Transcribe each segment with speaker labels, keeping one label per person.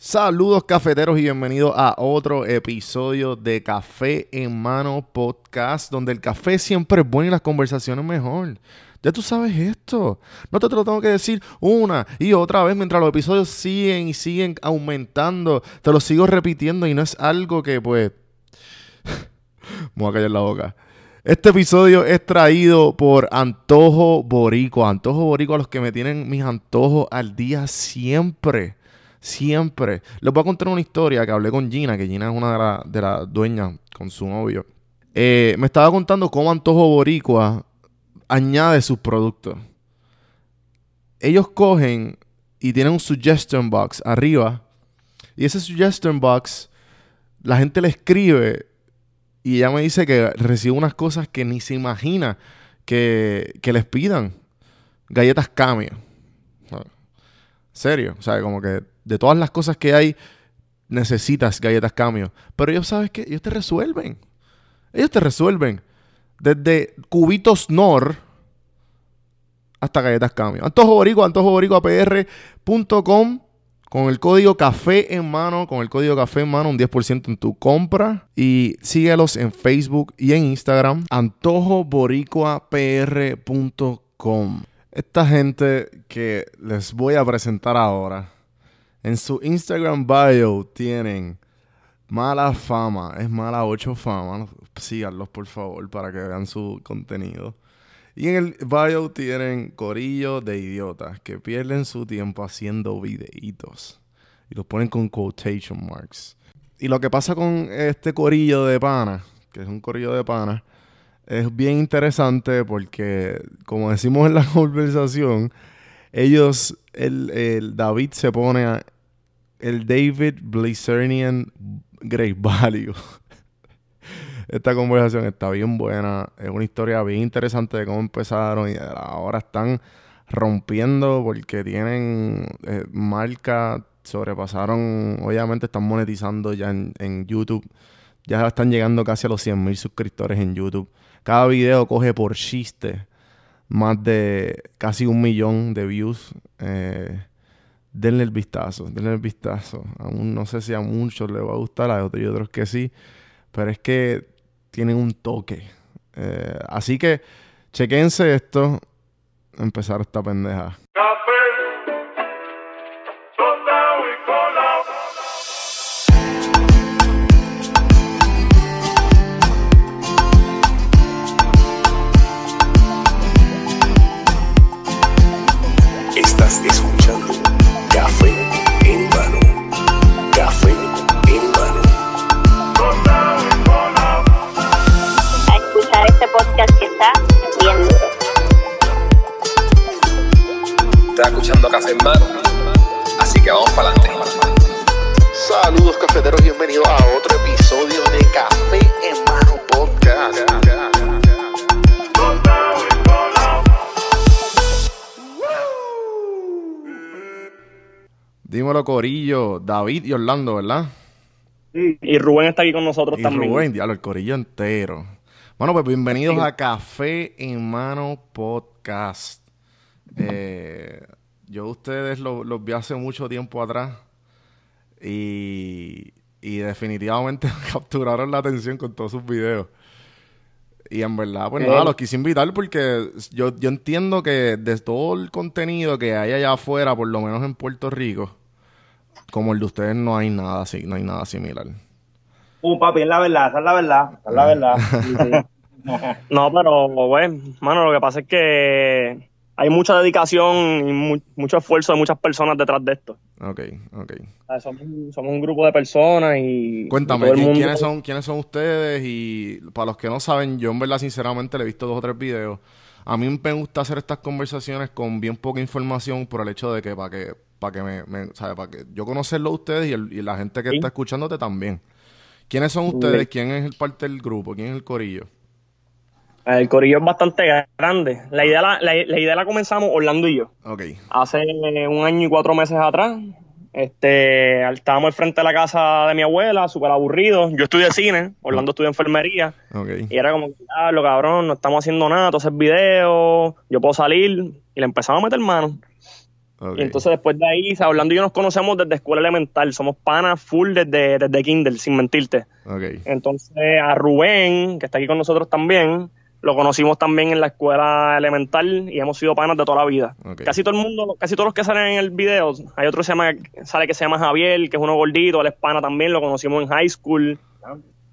Speaker 1: Saludos cafeteros y bienvenidos a otro episodio de Café en Mano Podcast, donde el café siempre es bueno y las conversaciones mejor. Ya tú sabes esto. No te, lo tengo que decir una y otra vez mientras los episodios siguen y siguen aumentando. Te lo sigo repitiendo y no es algo que pues... Me voy a callar la boca. Este episodio es traído por Antojo Borico. Antojo Borico a los que me tienen mis antojos al día siempre. Siempre. Les voy a contar una historia que hablé con Gina, que Gina es una de las dueñas con su novio. Eh, me estaba contando cómo Antojo Boricua añade sus productos. Ellos cogen y tienen un suggestion box arriba. Y ese suggestion box, la gente le escribe y ella me dice que recibe unas cosas que ni se imagina que, que les pidan. Galletas Camio. Serio. O sea, como que de todas las cosas que hay, necesitas galletas Camio. Pero ellos, ¿sabes qué? Ellos te resuelven. Ellos te resuelven. Desde cubitos Nor hasta galletas Camio. Antojo Boricua, antojoboricuapr.com con el código café en mano, con el código café en mano, un 10% en tu compra. Y síguelos en Facebook y en Instagram. antojoboricuapr.com. Esta gente que les voy a presentar ahora, en su Instagram bio tienen mala fama, es mala 8 fama. Síganlos por favor para que vean su contenido. Y en el bio tienen corillo de idiotas que pierden su tiempo haciendo videitos. Y los ponen con quotation marks. Y lo que pasa con este corillo de pana, que es un corillo de pana, es bien interesante porque, como decimos en la conversación, ellos, el, el David se pone a, el David Blizzardian Great Value. Esta conversación está bien buena. Es una historia bien interesante de cómo empezaron y ahora están rompiendo porque tienen eh, marca, sobrepasaron, obviamente están monetizando ya en, en, YouTube. Ya están llegando casi a los 100 mil suscriptores en YouTube. Cada video coge por chiste más de casi un millón de views. Eh, denle el vistazo, denle el vistazo. Aún no sé si a muchos les va a gustar, a otros y otros que sí, pero es que tienen un toque. Eh, así que chequense esto, empezar esta pendeja.
Speaker 2: Estás escuchando Café en mano. Café en mano.
Speaker 3: a escuchar este podcast que está bien duro.
Speaker 4: Estás escuchando Café en Mano. Así que vamos para adelante.
Speaker 2: Saludos cafeteros, bienvenidos a otro episodio de Café en mano
Speaker 1: Dímelo, Corillo, David y Orlando, ¿verdad?
Speaker 5: Y Rubén está aquí con nosotros
Speaker 1: Y
Speaker 5: también.
Speaker 1: Rubén, diablo, el corillo entero. Bueno, pues bienvenidos a Café en Mano Podcast. Eh, yo a ustedes lo- los vi hace mucho tiempo atrás y, y definitivamente capturaron la atención con todos sus videos. Y en verdad, pues
Speaker 5: Eh.
Speaker 1: nada, los quise invitar porque yo, yo entiendo que de todo el contenido que hay allá afuera, por lo menos en Puerto Rico, como el de ustedes no hay nada así, no hay nada similar.
Speaker 6: Uh, papi, es la verdad, esa es la verdad, esa es la verdad. Sí, sí.
Speaker 5: No, pero, bueno, mano, lo que pasa es que hay mucha dedicación y mu- mucho esfuerzo de muchas personas detrás de esto.
Speaker 1: Ok, ok.
Speaker 5: O sea, somos, somos un grupo de personas y.
Speaker 1: Cuéntame,
Speaker 5: y todo el
Speaker 1: ¿qui-
Speaker 5: mundo-
Speaker 1: ¿quiénes son, ¿quiénes son ustedes? Y para los que no saben, yo en verdad sinceramente le he visto dos o tres videos. A mí me gusta hacer estas conversaciones con bien poca información por el hecho de que para que para que me, me- ¿sabe? para que yo conocerlo a ustedes y, el- y la gente que
Speaker 5: Sí.
Speaker 1: está escuchándote también. ¿Quiénes son ustedes? ¿Quién es el parte del grupo? ¿Quién es el corillo?
Speaker 5: El corillo es bastante grande. La idea la, la, la idea la comenzamos Orlando y yo.
Speaker 1: Ok,
Speaker 5: Hace un año y cuatro meses atrás. Este, estábamos al frente de la casa de mi abuela, súper aburrido. Yo estudié cine, Orlando estudió enfermería.
Speaker 1: ok.
Speaker 5: Y era como, lo cabrón, no estamos haciendo nada, tú haces videos, yo puedo salir. Y le empezamos a meter mano. Y entonces después de ahí, Orlando y yo nos conocemos desde escuela elemental. Somos panas full desde, desde Kindle, sin mentirte.
Speaker 1: Ok.
Speaker 5: Entonces a Rubén, que está aquí con nosotros también, lo conocimos también en la escuela elemental y hemos sido panas de toda la vida. Casi todo el mundo, casi todos los que salen en el video, hay otro que se llama, sale que se llama Javier, que es uno gordito, él es pana también, lo conocimos en high school.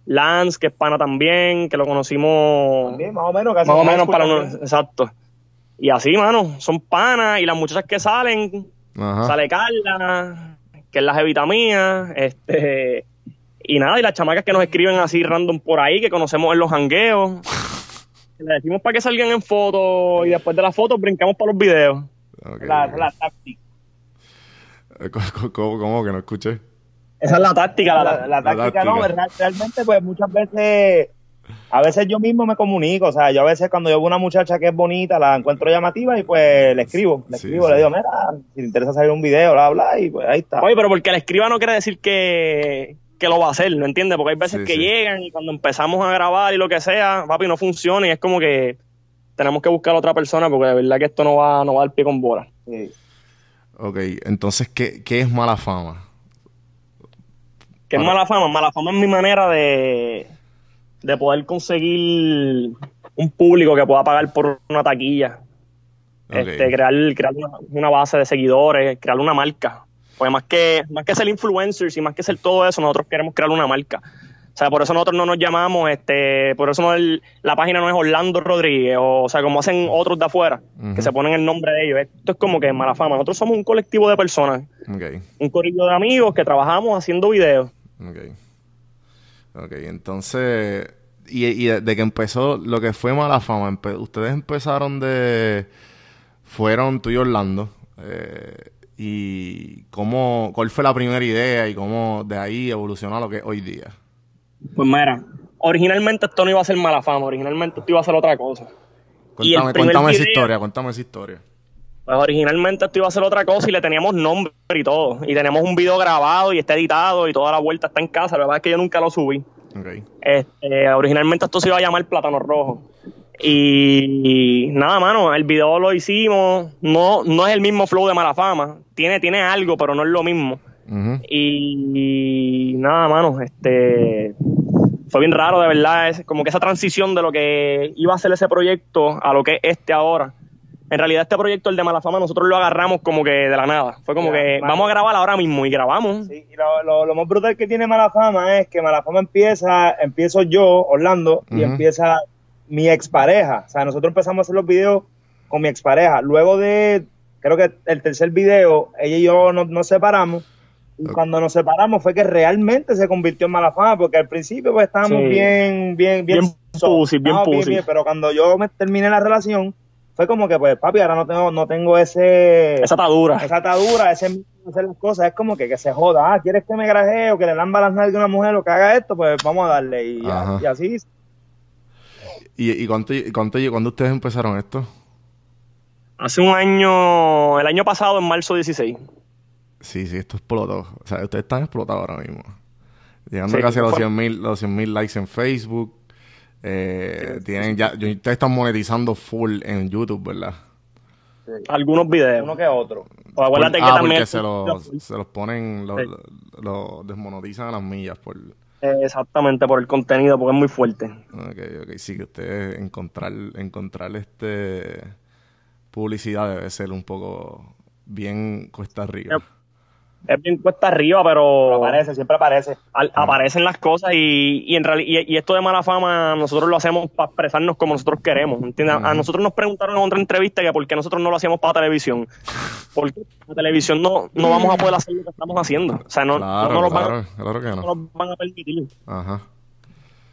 Speaker 5: Lance, que es pana también, que lo conocimos
Speaker 6: También, más o menos, casi
Speaker 5: más o
Speaker 6: high
Speaker 5: menos
Speaker 6: school
Speaker 5: para uno, exacto. Y así, mano, son panas y las muchachas que salen,
Speaker 1: Ajá.
Speaker 5: sale Carla, que es la jevita mía, este, y nada, y las chamacas que nos escriben así random por ahí, que conocemos en los jangueos. Le decimos para que salgan en fotos y después de las fotos brincamos para los videos.
Speaker 6: La, la táctica.
Speaker 1: Eh, ¿Cómo, cómo- cómo que no escuché?
Speaker 5: Esa es la táctica. La,
Speaker 6: táctica no, realmente pues muchas veces, a veces yo mismo me comunico, o sea, yo a veces cuando yo veo una muchacha que es bonita, la encuentro llamativa y pues le escribo, le
Speaker 1: Sí,
Speaker 6: escribo,
Speaker 1: sí.
Speaker 6: le digo, mira, si te interesa salir un video, bla, bla, y pues ahí está.
Speaker 5: Oye, pero porque la escriba no quiere decir que, que lo va a hacer, ¿no entiendes? Porque hay veces
Speaker 1: Sí,
Speaker 5: que
Speaker 1: sí.
Speaker 5: llegan y cuando empezamos a grabar y lo que sea, papi, no funciona y es como que tenemos que buscar a otra persona porque de verdad que esto no va, no va al pie con bola.
Speaker 6: Sí.
Speaker 1: Ok, entonces, ¿qué, qué es mala fama?
Speaker 5: ¿Qué es mala fama? Mala fama es mi manera de, de poder conseguir un público que pueda pagar por una taquilla. Este, crear, crear una, una base de seguidores, crear una marca. Porque más que, más que ser influencers y más que ser todo eso, nosotros queremos crear una marca. O sea, por eso nosotros no nos llamamos, este, por eso no el- la página no es Orlando Rodríguez, o, o sea, como hacen otros de afuera, que se ponen el nombre de ellos. Esto es como que mala fama. Nosotros somos un colectivo de personas,
Speaker 1: Ok,
Speaker 5: un corrillo de amigos que trabajamos haciendo videos.
Speaker 1: ok. Ok, entonces, y, y de que empezó lo que fue mala fama, empe- ustedes empezaron de, fueron tú y Orlando, eh, y cómo, cuál fue la primera idea y cómo de ahí evolucionó a lo que es hoy día.
Speaker 5: Pues mira, originalmente esto no iba a ser mala fama, originalmente esto iba a ser otra cosa.
Speaker 1: Cuéntame, cuéntame esa historia, cuéntame esa historia.
Speaker 5: Pues originalmente esto iba a ser otra cosa y le teníamos nombre y todo. Y tenemos un video grabado y está editado y toda la vuelta está en casa. La verdad es que yo nunca lo subí. Este, originalmente esto se iba a llamar Plátano Rojo. Y, nada, mano, el video lo hicimos. No, no es el mismo flow de mala fama. Tiene, tiene algo, pero no es lo mismo. Y, nada, mano, este fue bien raro, de verdad, es como que esa transición de lo que iba a ser ese proyecto a lo que es este ahora. En realidad este proyecto, el de Mala Fama, nosotros lo agarramos como que de la nada. Fue como que
Speaker 6: mano.
Speaker 5: vamos a grabar ahora mismo y grabamos.
Speaker 6: Sí, y lo, lo- lo más brutal que tiene Mala Fama es que Mala Fama empieza, empiezo yo, Orlando, y empieza mi expareja. O sea, nosotros empezamos a hacer los videos con mi expareja. Luego de, creo que el tercer video, ella y yo nos, nos separamos. Y cuando nos separamos fue que realmente se convirtió en Mala Fama, porque al principio pues estábamos
Speaker 5: Sí.
Speaker 6: bien, bien, bien,
Speaker 5: Bien pussy, bien pussy.
Speaker 6: pero cuando yo me terminé la relación, fue como que pues papi, ahora no tengo, no tengo ese
Speaker 5: Esa está dura.
Speaker 6: esa atadura, ese hacer las cosas, es como que, que se joda. Ah, ¿quieres que me grajee o que le lamba las nalgas a una mujer o que haga esto? Pues vamos a darle. Y así.
Speaker 1: ¿Y, y cuánto, y cuánto, y cuándo ustedes empezaron esto?
Speaker 5: Hace un año, el año pasado, en marzo 16.
Speaker 1: Sí, sí, esto explotó. O sea, ustedes están explotados ahora mismo. Llegando
Speaker 5: Sí,
Speaker 1: casi a los
Speaker 5: fue-
Speaker 1: 100 mil los 100.000 likes en Facebook. Eh, tienen ya, yo- ustedes están monetizando full en YouTube, ¿verdad?
Speaker 5: Algunos videos.
Speaker 6: Uno que otro.
Speaker 5: Pues acuérdate
Speaker 1: Por-
Speaker 5: que
Speaker 1: ah,
Speaker 5: también.
Speaker 1: porque se los, se los ponen, lo,
Speaker 5: Sí.
Speaker 1: lo- lo desmonetizan a las millas por...
Speaker 5: Exactamente, por el contenido, porque es muy fuerte.
Speaker 1: Ok, ok, sí, que ustedes encontrar, encontrar este publicidad debe ser un poco bien cuesta arriba.
Speaker 5: Yep. Es bien cuesta arriba, pero.
Speaker 6: Aparece, siempre aparece.
Speaker 5: al- aparecen las cosas y, y en reali- y, y esto de mala fama nosotros lo hacemos para expresarnos como nosotros queremos, ¿entiendes? A- nosotros nos preguntaron en otra entrevista que por qué nosotros no lo hacíamos para televisión. Porque la televisión no, no vamos a poder hacer lo que estamos haciendo. O sea, no,
Speaker 1: claro,
Speaker 5: no, nos van,
Speaker 1: claro, claro que
Speaker 5: no
Speaker 1: no.
Speaker 5: nos van a permitir.
Speaker 1: Ajá.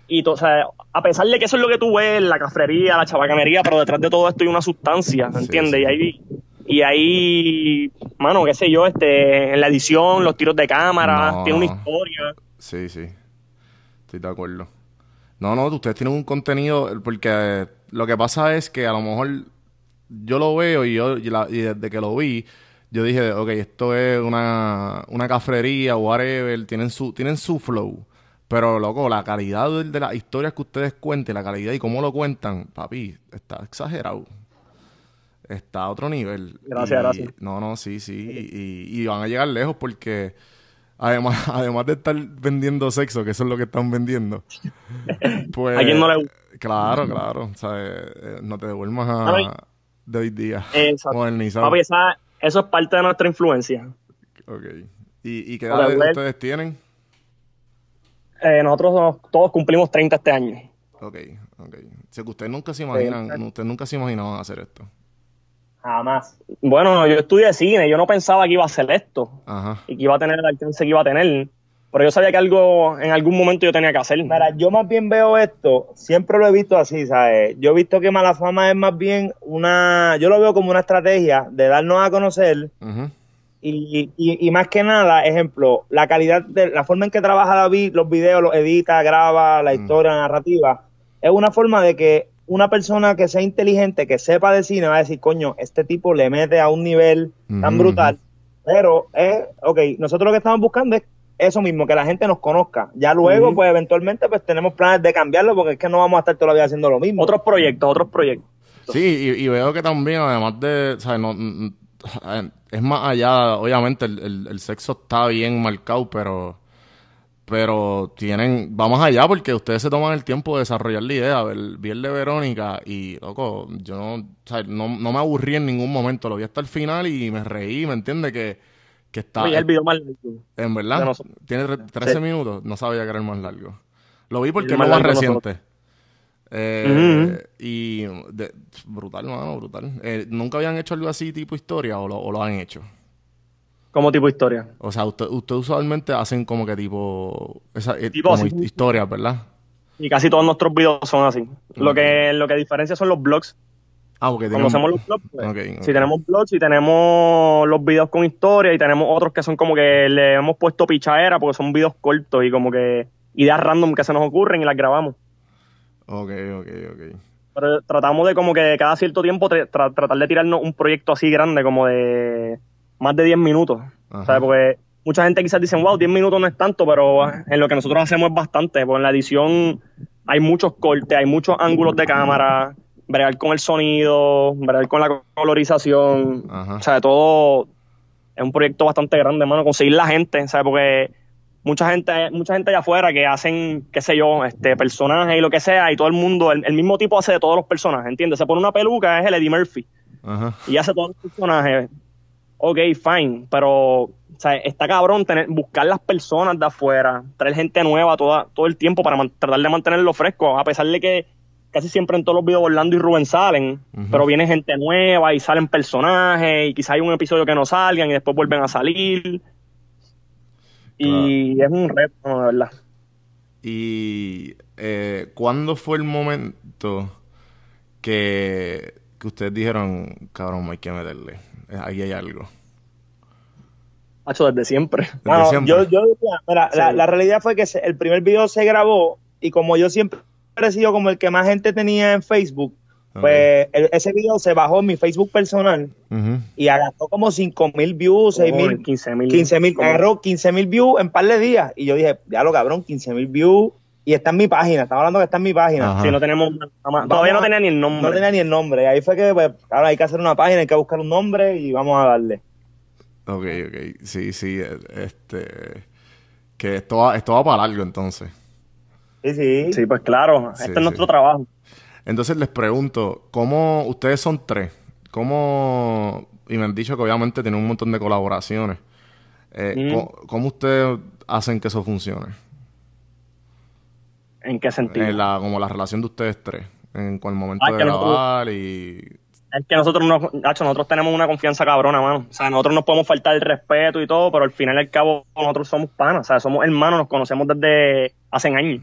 Speaker 5: Y to- o sea, a pesar de que eso es lo que tú ves, la cafrería, la chabacanería, pero detrás de todo esto hay una sustancia,
Speaker 1: Sí,
Speaker 5: ¿entiendes?
Speaker 1: sí.
Speaker 5: Y ahí, y ahí, mano, qué sé yo, este, en la edición, los tiros de cámara,
Speaker 1: No.
Speaker 5: tiene una historia.
Speaker 1: Sí, sí. Estoy de acuerdo. No, no, ustedes tienen un contenido, porque lo que pasa es que a lo mejor yo lo veo y yo y, la- y desde que lo vi, yo dije, ok, esto es una, una cafrería, whatever, tienen su, tienen su flow. Pero, loco, la calidad de, de las historias que ustedes cuenten, la calidad y cómo lo cuentan, papi, está exagerado. Está a otro nivel.
Speaker 5: Gracias,
Speaker 1: Y-
Speaker 5: gracias.
Speaker 1: No, no, sí, sí. Y, y van a llegar lejos porque además, además de estar vendiendo sexo, que eso es lo que están vendiendo, pues...
Speaker 5: ¿A quién no le gusta?
Speaker 1: Claro, claro. ¿sabes? Eh, No te devuelvas a de hoy día.
Speaker 5: Exacto.
Speaker 1: Modernizado.
Speaker 5: Papi, esa- eso es parte de nuestra influencia.
Speaker 1: Ok. ¿Y, y qué
Speaker 5: O
Speaker 1: edad ustedes tienen?
Speaker 5: Eh, nosotros nos- todos cumplimos 30 este año.
Speaker 1: Ok, ok. O sea, que ustedes nunca se imaginan, ustedes nunca se imaginaban hacer esto.
Speaker 6: Jamás.
Speaker 5: Bueno, yo estudié cine, yo no pensaba que iba a hacer esto
Speaker 1: Ajá.
Speaker 5: y que iba a tener el alcance que iba a tener, pero yo sabía que algo en algún momento yo tenía que hacer.
Speaker 6: Mira, yo más bien veo esto, siempre lo he visto así, ¿sabes? Yo he visto que Mala Fama es más bien una, yo lo veo como una estrategia de darnos a conocer y, y, y más que nada, ejemplo, la calidad, de la forma en que trabaja David, los videos, los edita, graba, la historia, la narrativa, es una forma de que una persona que sea inteligente, que sepa de cine, va a decir, coño, este tipo le mete a un nivel tan brutal. Pero, eh, ok, nosotros lo que estamos buscando es eso mismo, que la gente nos conozca. Ya luego, pues eventualmente, pues tenemos planes de cambiarlo, porque es que no vamos a estar toda la vida haciendo lo mismo.
Speaker 5: Otros proyectos, otros proyectos.
Speaker 1: Sí, y, y veo que también, además de, ¿sabes? No, mm, mm, es más allá, obviamente el, el- el sexo está bien marcado, pero, pero tienen, vamos allá porque ustedes se toman el tiempo de desarrollar la idea. ver- Vi el de Verónica y, loco, yo no, no, no me aburrí en ningún momento, lo vi hasta el final y me reí, ¿me entiendes? Que, que está,
Speaker 5: Oye, el video más largo.
Speaker 1: en verdad, tiene tre- 13 minutos, no sabía que era el más largo. Lo vi porque
Speaker 5: El
Speaker 1: es
Speaker 5: más
Speaker 1: más reciente. Eh. Y de- brutal, mano, brutal. Eh, ¿Nunca habían hecho algo así tipo historia o lo, o lo han hecho?
Speaker 5: Como tipo historia.
Speaker 1: O sea, usted- usualmente hacen como que tipo, esa, eh,
Speaker 5: Tipo
Speaker 1: como
Speaker 5: así.
Speaker 1: historias, ¿verdad?
Speaker 5: Y casi todos nuestros videos son así. Lo que lo que diferencia son los blogs.
Speaker 1: Ah, porque
Speaker 5: hacemos los blogs, pues, si tenemos blogs y tenemos los videos con historia y tenemos otros que son como que le hemos puesto pichadera porque son videos cortos y como que ideas random que se nos ocurren y las grabamos.
Speaker 1: Ok, ok, ok.
Speaker 5: Pero tratamos de como que cada cierto tiempo tra- tra- tratar de tirarnos un proyecto así grande, como de más de 10 minutos. ¿Sabes? Porque mucha gente quizás dicen, wow, 10 minutos no es tanto, pero en lo que nosotros hacemos es bastante. Porque en la edición hay muchos cortes, hay muchos ángulos de cámara, bregar con el sonido, bregar con la colorización.
Speaker 1: Ajá.
Speaker 5: O sea, todo es un proyecto bastante grande, hermano. Conseguir la gente, ¿sabes? Porque mucha gente, mucha gente allá afuera que hacen, qué sé yo, este personajes y lo que sea, y todo el mundo, el, el mismo tipo hace de todos los personajes, ¿entiendes? Se pone una peluca, es el Eddie Murphy,
Speaker 1: Ajá.
Speaker 5: y hace todos los personajes. Ok, fine, pero o sea, está cabrón tener, buscar las personas de afuera, traer gente nueva toda, todo el tiempo para man- tratar de mantenerlo fresco, a pesar de que casi siempre en todos los videos Orlando y Rubén salen, pero viene gente nueva y salen personajes y quizá hay un episodio que no salgan y después vuelven a salir. Y es un reto, ¿no? de verdad.
Speaker 1: Y eh, ¿cuándo fue el momento que, que ustedes dijeron, cabrón, hay que meterle? Eh, Ahí hay algo.
Speaker 5: Hacho, desde siempre.
Speaker 1: Desde
Speaker 6: Bueno,
Speaker 1: siempre.
Speaker 6: yo, yo mira, la,
Speaker 5: Sí.
Speaker 6: la realidad fue que el primer video se grabó y como yo siempre he sido como el que más gente tenía en Facebook, pues el- ese video se bajó en mi Facebook personal y agarró como 5 mil views, 6
Speaker 5: Como
Speaker 6: mil,
Speaker 5: en 15 mil.
Speaker 6: 15 mil,
Speaker 5: Como-
Speaker 6: agarró 15 mil views en par de días y yo dije, ya lo cabrón, 15 mil views y está en mi página, estamos hablando que está en mi página.
Speaker 1: Ajá.
Speaker 5: Sí, no tenemos nada más.
Speaker 6: Vamos
Speaker 5: Todavía no tenía ni el nombre.
Speaker 6: No tenía ni el nombre. Ahí fue que, pues, ahora hay que hacer una página, hay que buscar un nombre y vamos a darle.
Speaker 1: Ok, ok. Sí, sí. eh, Este. Que esto va, esto va para largo entonces.
Speaker 6: Sí, sí.
Speaker 5: Sí, pues claro,
Speaker 1: Sí,
Speaker 5: este
Speaker 1: sí.
Speaker 5: es nuestro trabajo.
Speaker 1: Entonces les pregunto, ¿cómo ustedes son tres? ¿Cómo, y me han dicho que obviamente tienen un montón de colaboraciones, eh,
Speaker 5: Mm.
Speaker 1: ¿cómo, cómo ustedes hacen que eso funcione?
Speaker 5: ¿En qué sentido?
Speaker 1: En la, como la relación de ustedes tres, en con el momento
Speaker 5: Ah,
Speaker 1: de
Speaker 5: nosotros-
Speaker 1: grabar y...
Speaker 5: Es que nosotros, no, Nacho, nosotros tenemos una confianza cabrona, mano. O sea, nosotros nos podemos faltar el respeto y todo, pero al final y al cabo nosotros somos panas. O sea, somos hermanos, nos conocemos desde hace años.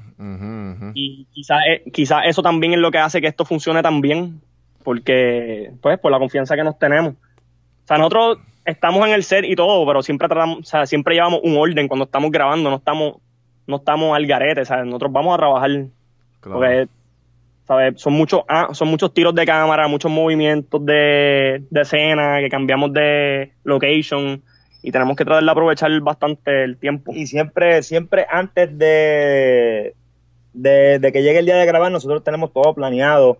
Speaker 5: Y quizás quizá eso también es lo que hace que esto funcione tan bien, porque, pues, por la confianza que nos tenemos. O sea, nosotros estamos en el set y todo, pero siempre tratamos, o sea, siempre llevamos un orden cuando estamos grabando, no estamos, no estamos al garete, o sea, nosotros vamos a trabajar,
Speaker 1: Claro.
Speaker 5: porque, ¿sabes? Son muchos, ah, son muchos tiros de cámara, muchos movimientos de, de escena, que cambiamos de location, y tenemos que tratar de aprovechar bastante el tiempo.
Speaker 6: Y siempre, siempre antes de, de, de que llegue el día de grabar, nosotros tenemos todo planeado.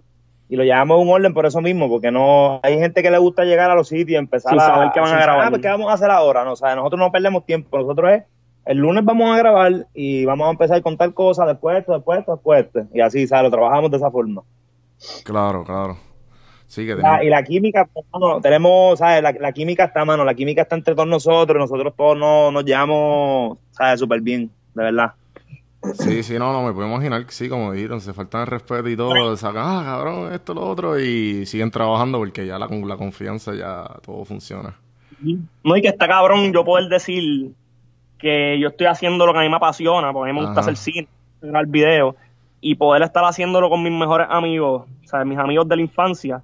Speaker 6: y lo llevamos un orden por eso mismo, porque no hay gente que le gusta llegar a los sitios y empezar
Speaker 5: Sin
Speaker 6: a
Speaker 5: saber qué van a
Speaker 6: sin
Speaker 5: grabar.
Speaker 6: saber, "Ah, ¿qué vamos a hacer ahora? No, o sea, nosotros no perdemos tiempo, nosotros es el lunes vamos a grabar y vamos a empezar a contar cosas después esto, después esto, después esto. Y así, ¿sabes? Lo trabajamos de esa forma.
Speaker 1: Claro, claro. Sí, que
Speaker 6: La-
Speaker 1: tenemos-
Speaker 6: y la química, pues, tenemos, ¿sabes? La, la química está, mano, la química está entre todos nosotros, nosotros todos no, nos llevamos, ¿sabes? Súper bien, de verdad.
Speaker 1: Sí, sí, no, no, me puedo imaginar que sí, como dijeron, se faltan el respeto y todo, sacan, ah, cabrón, esto, lo otro, y siguen trabajando porque ya la, con la confianza ya todo funciona.
Speaker 5: No, y que está cabrón yo poder decir que yo estoy haciendo lo que a mí me apasiona, porque a mí me gusta
Speaker 1: Ajá.
Speaker 5: hacer cine, grabar video, y poder estar haciéndolo con mis mejores amigos, ¿sabes? Mis amigos de la infancia,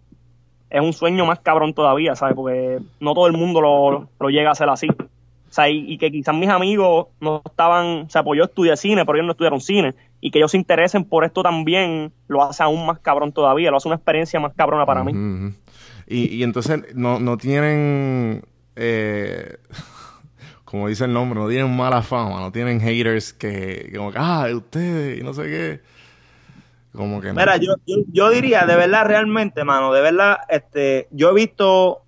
Speaker 5: es un sueño más cabrón todavía, ¿sabes? Porque no todo el mundo lo, lo llega a hacer así. O sea, y, y que quizás mis amigos no estaban, o sea, pues yo estudié cine, pero ellos no estudiaron cine, y que ellos se interesen por esto también, lo hace aún más cabrón todavía, lo hace una experiencia más cabrona para mí.
Speaker 1: Y, y entonces no, no tienen, eh, como dice el nombre, no tienen mala fama, no tienen haters que, que como que, ah, ustedes, y no sé qué. Como que no.
Speaker 6: Mira, yo, yo, yo diría, de verdad, realmente, mano, de verdad, este, yo he visto,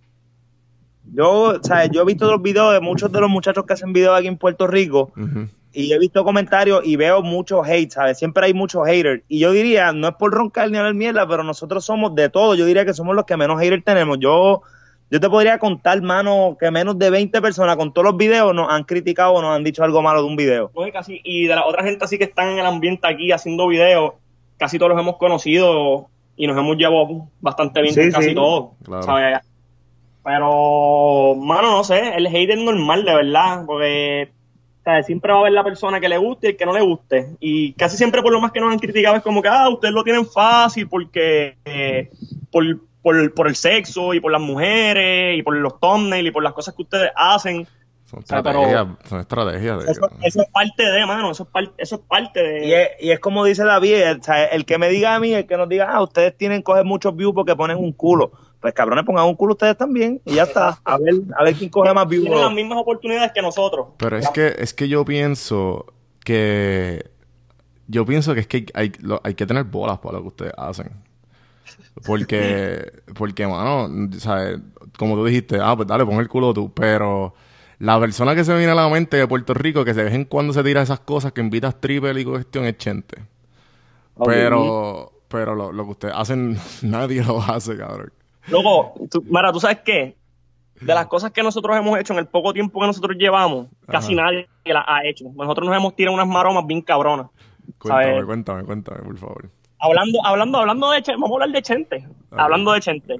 Speaker 6: yo, o sea, yo he visto los videos de muchos de los muchachos que hacen videos aquí en Puerto Rico
Speaker 1: Ujú.
Speaker 6: y he visto comentarios y veo mucho hate, ¿sabes? Siempre hay muchos haters. Y yo diría, no es por roncar ni hablar mierda, pero nosotros somos de todo. Yo diría que somos los que menos haters tenemos. Yo, yo te podría contar, mano, que menos de 20 personas con todos los videos nos han criticado o nos han dicho algo malo de un video.
Speaker 5: Oye, casi, y de la otra gente así que están en el ambiente aquí haciendo videos, casi todos los hemos conocido y nos hemos llevado bastante bien
Speaker 6: Sí,
Speaker 5: con casi
Speaker 6: sí.
Speaker 5: todos.
Speaker 1: Claro.
Speaker 5: ¿sabes? Pero, mano, no sé, el hate es normal, de verdad, porque ¿sabes? siempre va a haber la persona que le guste y el que no le guste. Y casi siempre por lo más que nos han criticado es como que, ah, ustedes lo tienen fácil porque eh, por, por, por el sexo y por las mujeres y por los thumbnails y por las cosas que ustedes hacen.
Speaker 1: Son estrategias, son estrategias. de-
Speaker 5: Eso, eso es parte de, mano, eso es, par- eso es parte de...
Speaker 6: Y es, y es como dice David, el, o sea, el que me diga a mí, el que nos diga, ah, ustedes tienen coger muchos views porque ponen un culo. Pues cabrones, pongan un culo ustedes también y ya está. A ver, a ver quién coge más views.
Speaker 5: tienen las mismas oportunidades que nosotros.
Speaker 1: Pero es que, es que yo pienso que. Yo pienso que es que hay, lo- hay que tener bolas para lo que ustedes hacen. Porque, porque, mano, ¿sabes? Como tú dijiste, ah, pues dale, pon el culo tú. Pero la persona que se me viene a la mente de Puerto Rico, que de vez en cuando se tira esas cosas, que invitas triple y cuestión, es Chente. Pero, pero lo, lo que ustedes hacen, nadie lo hace, cabrón.
Speaker 5: Luego, tú, Mara, ¿tú sabes qué? De las cosas que nosotros hemos hecho en el poco tiempo que nosotros llevamos, casi nadie las ha hecho. Nosotros nos hemos tirado unas maromas bien cabronas.
Speaker 1: Cuéntame,
Speaker 5: ¿Sabes?
Speaker 1: cuéntame, cuéntame, por favor.
Speaker 5: Hablando, hablando, hablando de Chente, vamos a hablar de Chente. Hablando de Chente.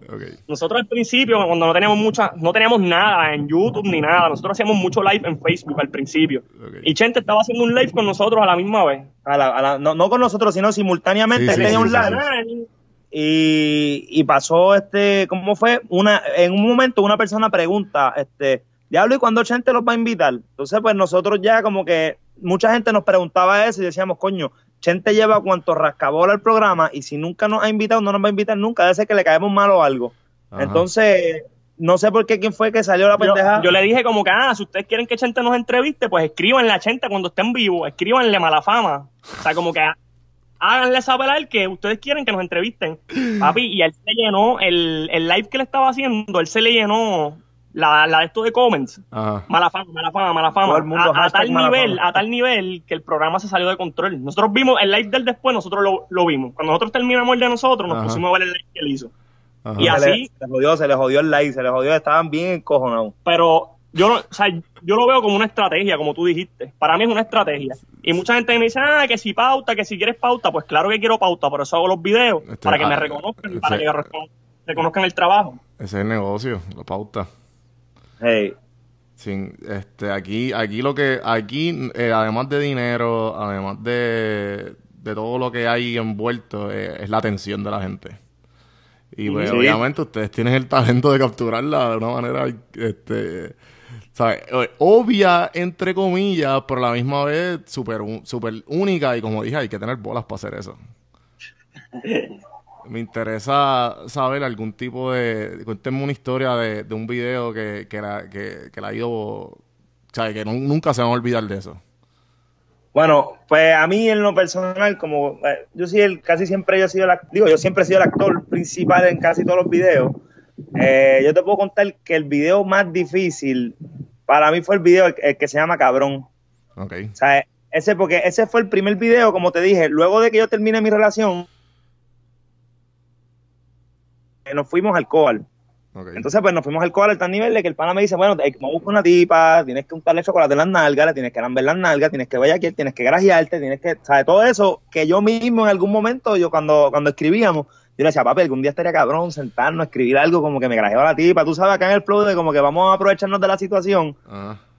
Speaker 5: Nosotros al principio, cuando no teníamos mucha, no teníamos nada en YouTube ni nada, nosotros hacíamos mucho live en Facebook al principio. Y Chente estaba haciendo un live con nosotros a la misma vez.
Speaker 6: A la- a la- no, no con nosotros, sino simultáneamente.
Speaker 1: Sí,
Speaker 6: él
Speaker 1: sí,
Speaker 6: tenía
Speaker 1: sí,
Speaker 6: un
Speaker 1: sí,
Speaker 6: live y, y pasó este, ¿cómo fue? Una, en un momento una persona pregunta, este, Diablo, ¿y cuándo Chente los va a invitar? Entonces, pues nosotros ya como que mucha gente nos preguntaba eso y decíamos, coño, Chente lleva cuanto rascabola al programa y si nunca nos ha invitado, no nos va a invitar nunca, debe ser que le caemos mal o algo.
Speaker 1: Ajá.
Speaker 6: Entonces, no sé por qué quién fue que salió la
Speaker 5: Yo,
Speaker 6: pendeja.
Speaker 5: yo le dije como que, ah, si ustedes quieren que Chente nos entreviste, pues escríbanle a Chente cuando esté en vivo, escríbanle mala fama. O sea, como que háganle saber a él que ustedes quieren que nos entrevisten. Papi, y él se llenó, el, el live que le estaba haciendo, él se le llenó la, la de esto de comments.
Speaker 1: Ajá.
Speaker 5: Mala fama, mala fama, mala fama.
Speaker 6: Todo el mundo,
Speaker 5: a, tal nivel,
Speaker 6: fama.
Speaker 5: a tal nivel que el programa se salió de control. Nosotros vimos el live del después, nosotros lo, lo vimos. Cuando nosotros terminamos el de nosotros, nos
Speaker 1: Ajá.
Speaker 5: pusimos a ver el live que él hizo.
Speaker 1: Ajá.
Speaker 5: Y
Speaker 6: se,
Speaker 5: así-
Speaker 6: le, se le jodió, se le jodió el like, se le jodió, estaban bien encojonados.
Speaker 5: pero yo, no- o sea, yo lo veo como una estrategia, como tú dijiste. Para mí es una estrategia. Y mucha gente me dice, ah, que si pauta, que si quieres pauta, pues claro que quiero pauta, por eso hago los videos,
Speaker 1: Este,
Speaker 5: para que me
Speaker 1: ah,
Speaker 5: reconozcan,
Speaker 1: este-
Speaker 5: para que reco- reconozcan el trabajo.
Speaker 1: Ese es el negocio, la pauta.
Speaker 6: Hey.
Speaker 1: Sin, este, aquí, aquí lo que, aquí, eh, además de dinero, además de, de todo lo que hay envuelto, eh, es la atención de la gente. Y pues,
Speaker 6: Sí.
Speaker 1: obviamente ustedes tienen el talento de capturarla de una manera, este, ¿sabes? Obvia, entre comillas, pero a la misma vez súper súper única y como dije, hay que tener bolas para hacer eso. Me interesa saber algún tipo de... Cuéntenme una historia de, de un video que, que, la, que, que la ha ido... O sea, que nu- nunca se van a olvidar de eso.
Speaker 6: Bueno, pues a mí en lo personal, como eh, yo soy el, casi siempre yo he sido el, digo, yo siempre he sido el actor principal en casi todos los videos. eh, yo te puedo contar que el video más difícil para mí fue el video el, el que se llama Cabrón.
Speaker 1: Ok.
Speaker 6: O sea, ese porque ese fue el primer video, como te dije, luego de que yo terminé mi relación, nos fuimos al Coal. Entonces, pues nos fuimos al Coal al tal nivel de que el pana me dice, bueno, vamos a buscar una tipa, tienes que untarle chocolate en las nalgas, le tienes que lamber las nalgas, tienes que aquí, tienes que grajearte, tienes que, ¿sabes? Todo eso que yo mismo en algún momento, yo cuando, cuando escribíamos, yo le decía, papi, algún día estaría cabrón sentarnos, escribir algo como que me grajeaba la tipa, tú sabes, acá en el flow de como que vamos a aprovecharnos de la situación.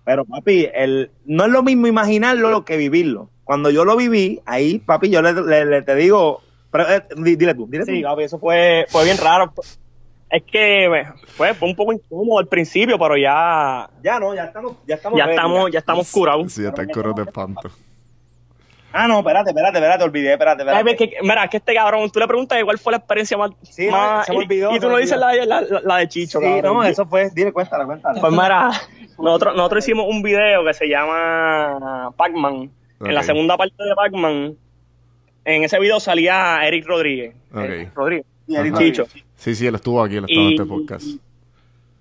Speaker 6: Pero, papi, el, no es lo mismo imaginarlo que vivirlo. Cuando yo lo viví, ahí, papi, yo le, le- le- te digo, pero, eh, di- dile tú, dile
Speaker 5: Sí,
Speaker 6: tú.
Speaker 5: papi, eso fue, fue bien raro. Es que bueno, fue, fue un poco incómodo al principio, pero ya,
Speaker 6: Ya no, ya estamos, ya estamos.
Speaker 5: ya estamos, ya estamos curados.
Speaker 1: sí, está el coro de espanto.
Speaker 6: Ah, no, espérate, espérate, espérate, olvidé, espérate,
Speaker 5: Ay,
Speaker 6: espérate.
Speaker 5: ve que, mira, que este cabrón, tú le preguntas cuál fue la experiencia más.
Speaker 6: Sí,
Speaker 5: más-
Speaker 6: se me
Speaker 5: y-
Speaker 6: olvidó,
Speaker 5: Y,
Speaker 6: se
Speaker 5: tú no dices la, la, la- la de Chicho,
Speaker 6: Sí,
Speaker 5: cabrón.
Speaker 6: no, eso fue, dile, cuéntala, cuéntala.
Speaker 5: Pues mira, nosotros, nosotros hicimos un video que se llama Pac-Man. En la segunda parte de Pac-Man, en ese video salía Eric Rodríguez.
Speaker 1: Ok.
Speaker 5: Eric Rodríguez.
Speaker 6: Y Eric
Speaker 1: Ajá.
Speaker 5: Chicho.
Speaker 1: Sí, sí, él estuvo aquí, él estaba en este podcast.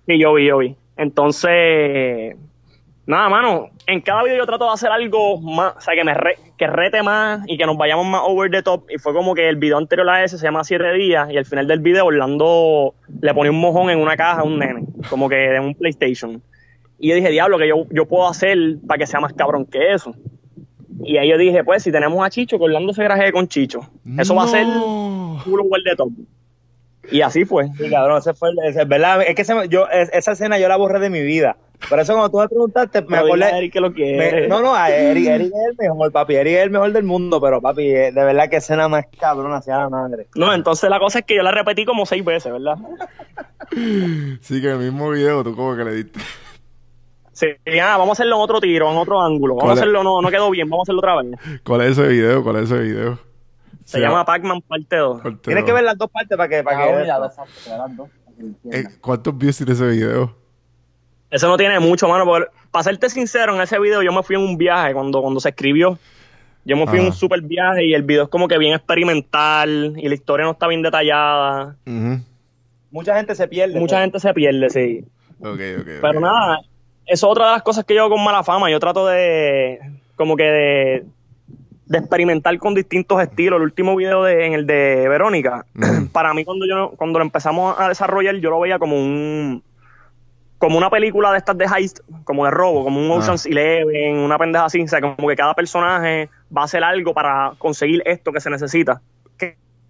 Speaker 5: Sí, yo vi, yo vi. Entonces, nada, mano, en cada video yo trato de hacer algo más, o sea, que me re- que rete más y que nos vayamos más over the top. Y fue como que el video anterior a ese se llama Siete Días y al final del video Orlando le ponía un mojón en una caja a un nene, como que de un PlayStation. Y yo dije, diablo, que yo, yo puedo hacer para que sea más cabrón que eso. Y ahí yo dije, pues, si tenemos a Chicho, que Orlando se graje con Chicho. Eso va a ser culo the top. Y así fue.
Speaker 6: Sí, cabrón, ese fue, el- ese, ¿verdad? Es que se yo, es- esa escena yo la borré de mi vida. Por eso cuando tú me preguntaste, me
Speaker 5: dile a
Speaker 6: acordé.
Speaker 5: Eric que lo quiere.
Speaker 6: me- no, no, a Eric, Eric es el mejor, papi. Eric es el mejor del mundo, pero papi, eh, de verdad que escena más cabrona hacia la madre.
Speaker 5: No, entonces la cosa es que yo la repetí como seis veces, ¿verdad?
Speaker 1: Sí, que en el mismo video tú como que le diste.
Speaker 5: Sí, ah, vamos a hacerlo en otro tiro, en otro ángulo. Vamos a hacerlo, no, no quedó bien, vamos a hacerlo otra vez.
Speaker 1: ¿Cuál es ese video? ¿Cuál es ese video?
Speaker 5: Se llama Pac-Man parte 2.
Speaker 1: Corteo.
Speaker 6: Tienes que ver las dos partes para que. Para que
Speaker 1: Eh, ¿Cuántos views tiene ese video?
Speaker 5: Eso no tiene mucho, mano. porque, para serte sincero, en ese video yo me fui en un viaje cuando, cuando se escribió. Yo me fui en un super viaje y el video es como que bien experimental y la historia no está bien detallada.
Speaker 1: Ujú.
Speaker 6: Mucha gente se pierde.
Speaker 5: Mucha gente se pierde, sí.
Speaker 1: Ok, ok. ok.
Speaker 5: Pero nada, eso es otra de las cosas que yo hago con mala fama. Yo trato de, como que de, de experimentar con distintos estilos. El último video de, en el de Verónica,
Speaker 1: Mm.
Speaker 5: para mí cuando yo cuando lo empezamos a desarrollar, yo lo veía como un como una película de estas de heist, como de robo, como un
Speaker 1: Ah.
Speaker 5: Ocean's Eleven, una pendeja así, o sea, como que cada personaje va a hacer algo para conseguir esto que se necesita.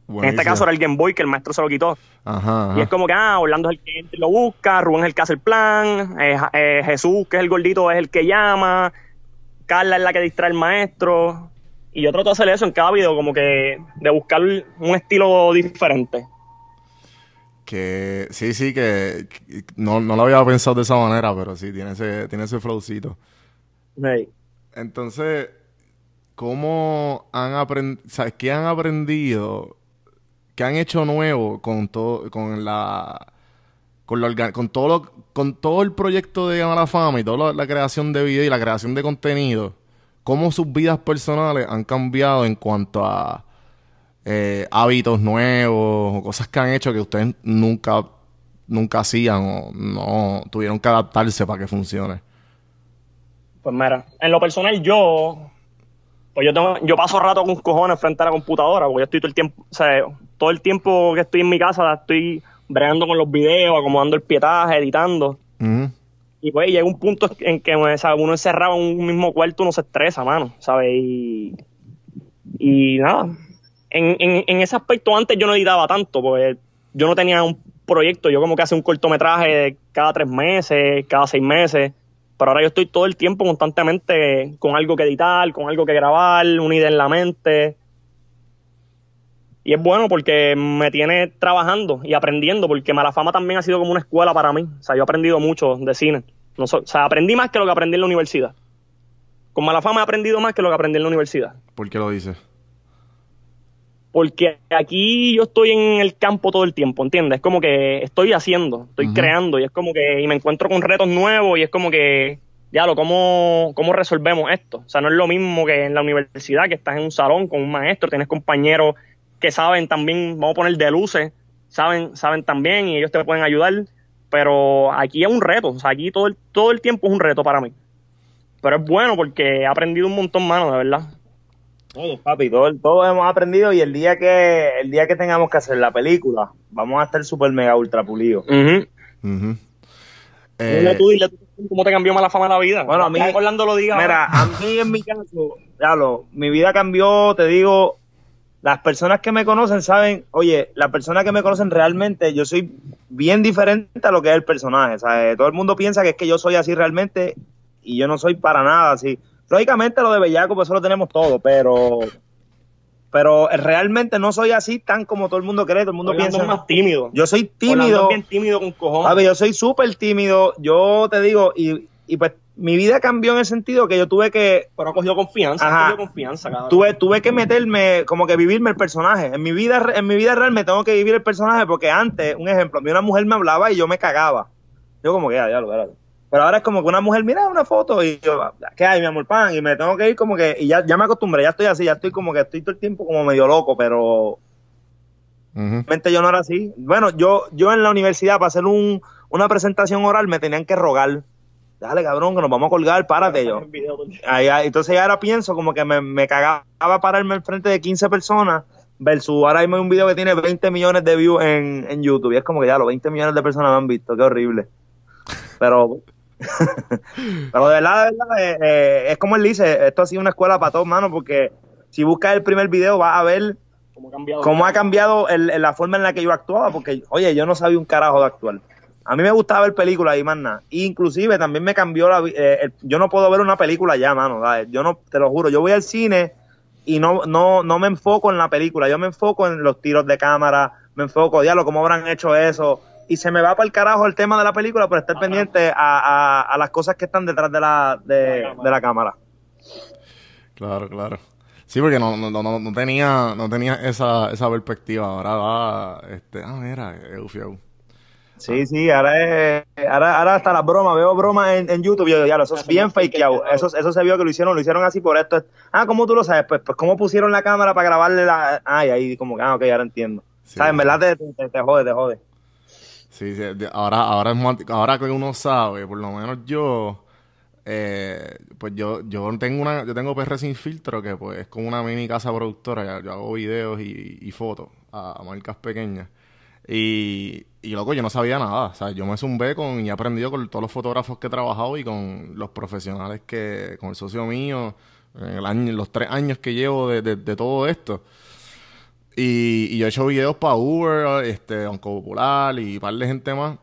Speaker 5: En este caso era el Game Boy que el maestro se lo quitó.
Speaker 1: Ajá,
Speaker 5: Y es como que, ah, Orlando es el que lo busca, Rubén es el que hace el plan, eh, eh, Jesús, que es el gordito, es el que llama, Carla es la que distrae al maestro. Y yo trato de hacer eso en cada video, como que de buscar un estilo diferente.
Speaker 1: Que sí, sí, que, que no, no lo había pensado de esa manera, pero sí, tiene ese, tiene ese flowcito. Entonces, ¿cómo han aprendido, sabes, qué han aprendido, qué han hecho nuevo con todo, con la, con la orga- con todo lo- con todo el proyecto de Mala Fama y toda la, la creación de video y la creación de contenido? ¿Cómo sus vidas personales han cambiado en cuanto a eh, hábitos nuevos o cosas que han hecho que ustedes nunca, nunca hacían o no tuvieron que adaptarse para que funcione?
Speaker 5: Pues mira, en lo personal yo, pues yo tengo, yo paso rato con cojones frente a la computadora, porque yo estoy todo el tiempo, o sea, todo el tiempo que estoy en mi casa estoy bregando con los videos, acomodando el pietaje, editando. Y pues llega un punto en que o sea, uno encerrado en un mismo cuarto, uno se estresa, mano, ¿sabes? Y, y nada, en, en, en ese aspecto antes yo no editaba tanto, porque yo no tenía un proyecto, yo como que hacía un cortometraje cada tres meses, cada seis meses, pero ahora yo estoy todo el tiempo constantemente con algo que editar, con algo que grabar, una idea en la mente. Y es bueno porque me tiene trabajando y aprendiendo, porque Mala Fama también ha sido como una escuela para mí. O sea, yo he aprendido mucho de cine. No o sea, aprendí más que lo que aprendí en la universidad. Con Mala Fama he aprendido más que lo que aprendí en la universidad.
Speaker 1: ¿Por qué lo dices?
Speaker 5: Porque aquí yo estoy en el campo todo el tiempo, ¿entiendes? Es como que estoy haciendo, estoy creando y es como que y me encuentro con retos nuevos y es como que diablo, ¿cómo, ¿cómo resolvemos esto? O sea, no es lo mismo que en la universidad, que estás en un salón con un maestro, tienes compañeros que saben también, vamos a poner de luces, saben, saben también y ellos te pueden ayudar, pero aquí es un reto, o sea, aquí todo el, todo el tiempo es un reto para mí. Pero es bueno porque he aprendido un montón, mano, de verdad.
Speaker 6: Todos, papi, todos, todos hemos aprendido y el día que el día que tengamos que hacer la película, vamos a estar súper mega ultra pulidos.
Speaker 5: Ujú.
Speaker 1: Ujú.
Speaker 5: Dile
Speaker 1: Eh,
Speaker 5: tú, dile tú cómo te cambió mala fama la vida.
Speaker 6: Bueno, a mí-
Speaker 5: Orlando lo diga.
Speaker 6: Mira, a mí en mi caso, diablo, mi vida cambió, te digo, las personas que me conocen saben, oye, las personas que me conocen realmente, yo soy bien diferente a lo que es el personaje, ¿sabes? Todo el mundo piensa que es que yo soy así realmente y yo no soy para nada así. Lógicamente lo de Bellaco, pues eso lo tenemos todo, pero pero realmente no soy así tan como todo el mundo cree, todo el mundo
Speaker 5: Orlando
Speaker 6: piensa.
Speaker 5: más tímido.
Speaker 6: Yo soy tímido.
Speaker 5: es bien tímido con cojones.
Speaker 6: Papi, yo soy súper tímido, yo te digo, y, y pues mi vida cambió en el sentido que yo tuve que,
Speaker 5: Pero ha cogido confianza,
Speaker 6: Ajá.
Speaker 5: ha cogido confianza, cabrón.
Speaker 6: tuve, tuve que meterme, como que vivirme el personaje. En mi vida, en mi vida real me tengo que vivir el personaje porque antes, un ejemplo, a mí una mujer me hablaba y yo me cagaba. Yo como que, ya, ya, lo espérate. Pero ahora es como que una mujer mira una foto y yo, ¿qué hay, mi amor pan? Y me tengo que ir como que, y ya, ya me acostumbré, ya estoy así, ya estoy como que estoy todo el tiempo como medio loco, pero realmente yo no era así. Bueno, yo, yo en la universidad para hacer un, una presentación oral me tenían que rogar. Dale, cabrón, que nos vamos a colgar, párate yo. Ahí- ahí- entonces ya ahora pienso como que me, me cagaba pararme al frente de 15 personas versus ahora mismo hay un video que tiene 20 millones de views en, en YouTube y es como que ya los 20 millones de personas me han visto, qué horrible. Pero pero de verdad, de verdad eh, eh, es como él dice, esto ha sido una escuela para todos, mano, porque si buscas el primer video vas a ver
Speaker 5: ¿Cómo ha cambiado?
Speaker 6: cómo ha cambiado el- el- la forma en la que yo actuaba, porque, oye, yo no sabía un carajo de actuar. A mí me gustaba ver películas y más nada. Inclusive también me cambió la... eh, el- yo no puedo ver una película ya, mano. ¿sabes? Yo no, te lo juro, yo voy al cine y no, no, no me enfoco en la película, yo me enfoco en los tiros de cámara, me enfoco, diablo, cómo habrán hecho eso. Y se me va para el carajo el tema de la película por estar pendiente a, a- a las cosas que están detrás de la, de, de la cámara.
Speaker 1: Claro, claro. Sí, porque no, no, no, no tenía, no tenía esa, esa perspectiva. Ahora va, este, ah, mira, Eufio.
Speaker 6: Sí, sí, ahora es, ahora, ahora hasta las bromas, veo bromas en, en YouTube, yo ya, eso es bien fakeado, eso, eso se vio que lo hicieron, lo hicieron así por esto. Ah, ¿cómo tú lo sabes? Pues, pues ¿cómo pusieron la cámara para grabarle la... Ay, ahí como que, ah, ok, ahora entiendo.
Speaker 1: Sí.
Speaker 6: ¿Sabes? En verdad te, te, te jode, te jode.
Speaker 1: Sí, sí, ahora, ahora, ahora que uno sabe, por lo menos yo, eh, pues yo, yo tengo una, yo tengo PR sin filtro que pues es como una mini casa productora, yo, hago videos y, y fotos a, a marcas pequeñas. Y, y loco, yo no sabía nada, o sea, yo me zumbé con y he aprendido con todos los fotógrafos que he trabajado y con los profesionales que, con el socio mío, en el año, los tres años que llevo de, de, de todo esto. Y, y yo he hecho videos para Uber, este, Banco Popular y un par de gente más.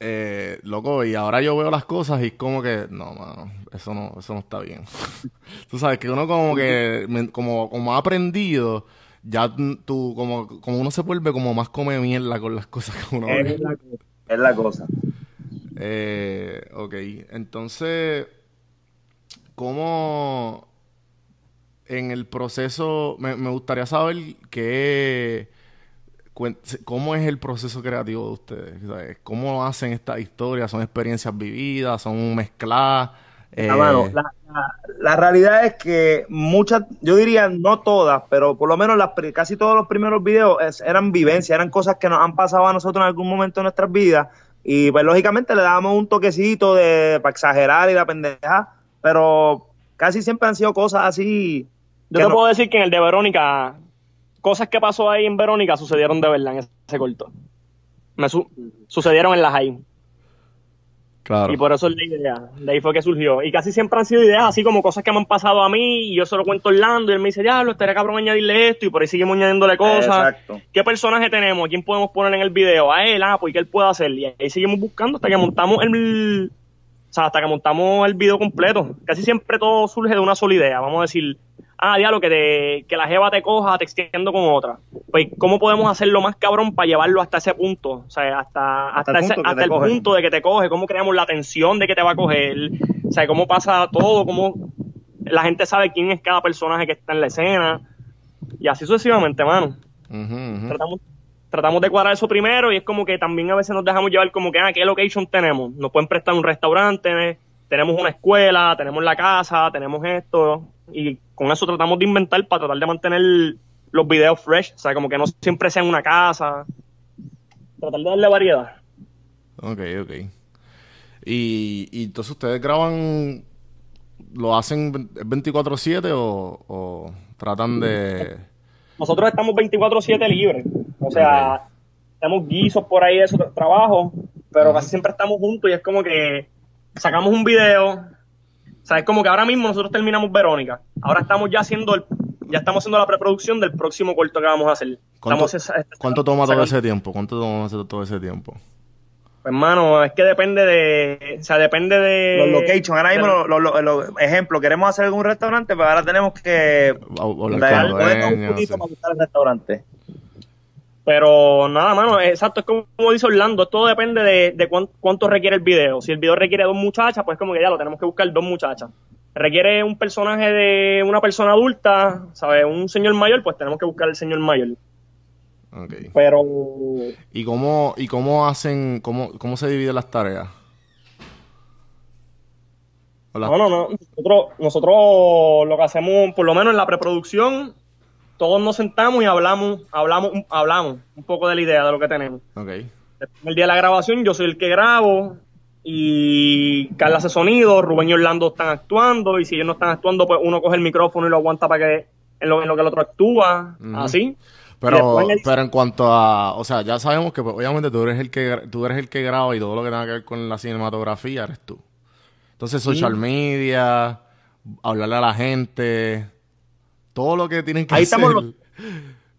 Speaker 1: Eh, loco, y ahora yo veo las cosas y es como que, no, mano, eso no, eso no está bien. tú sabes que uno como que, me- como, como ha aprendido, ya tú, como, como uno se vuelve como más come mierda con las cosas que uno ve.
Speaker 6: Es la, es la cosa.
Speaker 1: Eh, ok, entonces, ¿cómo en el proceso, me, me gustaría saber qué, cómo es el proceso creativo de ustedes? ¿Sabes? ¿Cómo hacen estas historias? ¿Son experiencias vividas? ¿Son mezcladas? Eh,
Speaker 6: Ah, mano, la, la- la realidad es que muchas, yo diría no todas, pero por lo menos las, casi todos los primeros videos es- eran vivencias, eran cosas que nos han pasado a nosotros en algún momento de nuestras vidas y pues lógicamente le dábamos un toquecito de para exagerar y la pendeja, pero casi siempre han sido cosas así.
Speaker 5: Yo te
Speaker 6: no-
Speaker 5: puedo decir que en el de Verónica, cosas que pasó ahí en Verónica sucedieron de verdad en ese corto. Me su- sucedieron en la high.
Speaker 1: Claro.
Speaker 5: Y por eso es la idea. De ahí fue que surgió. Y casi siempre han sido ideas así como cosas que me han pasado a mí y yo se lo cuento a Orlando y él me dice, ya, lo estaría cabrón añadirle esto y por ahí seguimos añadiéndole cosas.
Speaker 6: Exacto.
Speaker 5: ¿Qué personaje tenemos? ¿A quién podemos poner en el video? A él, ah, pues ¿qué él puede hacer? Y ahí seguimos buscando hasta que montamos el... Sea, hasta que montamos el video completo. Casi siempre todo surge de una sola idea. Vamos a decir, ah, diablo, que, te, que la jeva te coja texteando con otra. Pues, ¿cómo podemos hacerlo más cabrón para llevarlo hasta ese punto? O sea, hasta,
Speaker 6: Hasta
Speaker 5: hasta,
Speaker 6: el
Speaker 5: ese-
Speaker 6: punto
Speaker 5: hasta
Speaker 6: te
Speaker 5: el punto de que te coge. ¿Cómo creamos la tensión de que te va a coger? O sea, cómo pasa todo, cómo la gente sabe quién es cada personaje que está en la escena. Y así sucesivamente, mano tratamos, tratamos de cuadrar eso primero y es como que también a veces nos dejamos llevar como que, ah, ¿qué location tenemos? Nos pueden prestar un restaurante, tenemos una escuela, tenemos la casa, tenemos esto, y con eso tratamos de inventar para tratar de mantener los videos fresh, o sea, como que no siempre sea en una casa, tratar de darle variedad.
Speaker 1: Ok, ok. Y, y entonces ustedes graban, lo hacen 24/7 o, o tratan de...
Speaker 5: Nosotros estamos 24/7 libres, o sea, tenemos guisos por ahí de su tra- trabajo, pero casi siempre estamos juntos y es como que sacamos un video, o sea, es como que ahora mismo nosotros terminamos Verónica, ahora estamos ya haciendo el, ya estamos haciendo la preproducción del próximo corto que vamos a hacer.
Speaker 1: ¿Cuánto,
Speaker 5: Estamos,
Speaker 1: cuánto toma todo ese tiempo? ¿Cuánto toma todo ese tiempo?
Speaker 5: Pues, hermano, es que depende de, o sea, depende de...
Speaker 6: Los locations, ahora mismo,
Speaker 5: de-
Speaker 6: los, los- los- ejemplo, queremos hacer algún restaurante, pero ahora tenemos que
Speaker 1: Hablar
Speaker 6: dar un poquito
Speaker 1: sí.
Speaker 6: para buscar el restaurante.
Speaker 5: Pero nada, mano, exacto, es como, como dice Orlando, todo depende de, de cuán- cuánto requiere el video. Si el video requiere dos muchachas, pues como que ya lo tenemos que buscar dos muchachas. Requiere un personaje de una persona adulta, ¿sabes? Un señor mayor, pues tenemos que buscar el señor mayor. Pero
Speaker 1: ¿Y cómo, y cómo hacen, cómo, cómo se dividen las tareas? O las-
Speaker 5: no, no, no. Nosotros, nosotros lo que hacemos, por lo menos en la preproducción, todos nos sentamos y hablamos, hablamos, hablamos un poco de la idea de lo que tenemos.
Speaker 1: Ok.
Speaker 5: El día de la grabación yo soy el que grabo y Carla hace sonido, Rubén y Orlando están actuando y si ellos no están actuando pues uno coge el micrófono y lo aguanta para que en lo, en lo que el otro actúa, así.
Speaker 1: Pero,
Speaker 5: el-
Speaker 1: pero en cuanto a, o sea, ya sabemos que pues, obviamente tú eres el que tú eres el que graba y todo lo que tenga que ver con la cinematografía eres tú. Entonces, social media, hablarle a la gente, todo lo que tienen que
Speaker 6: Ahí
Speaker 1: hacer.
Speaker 6: estamos los-.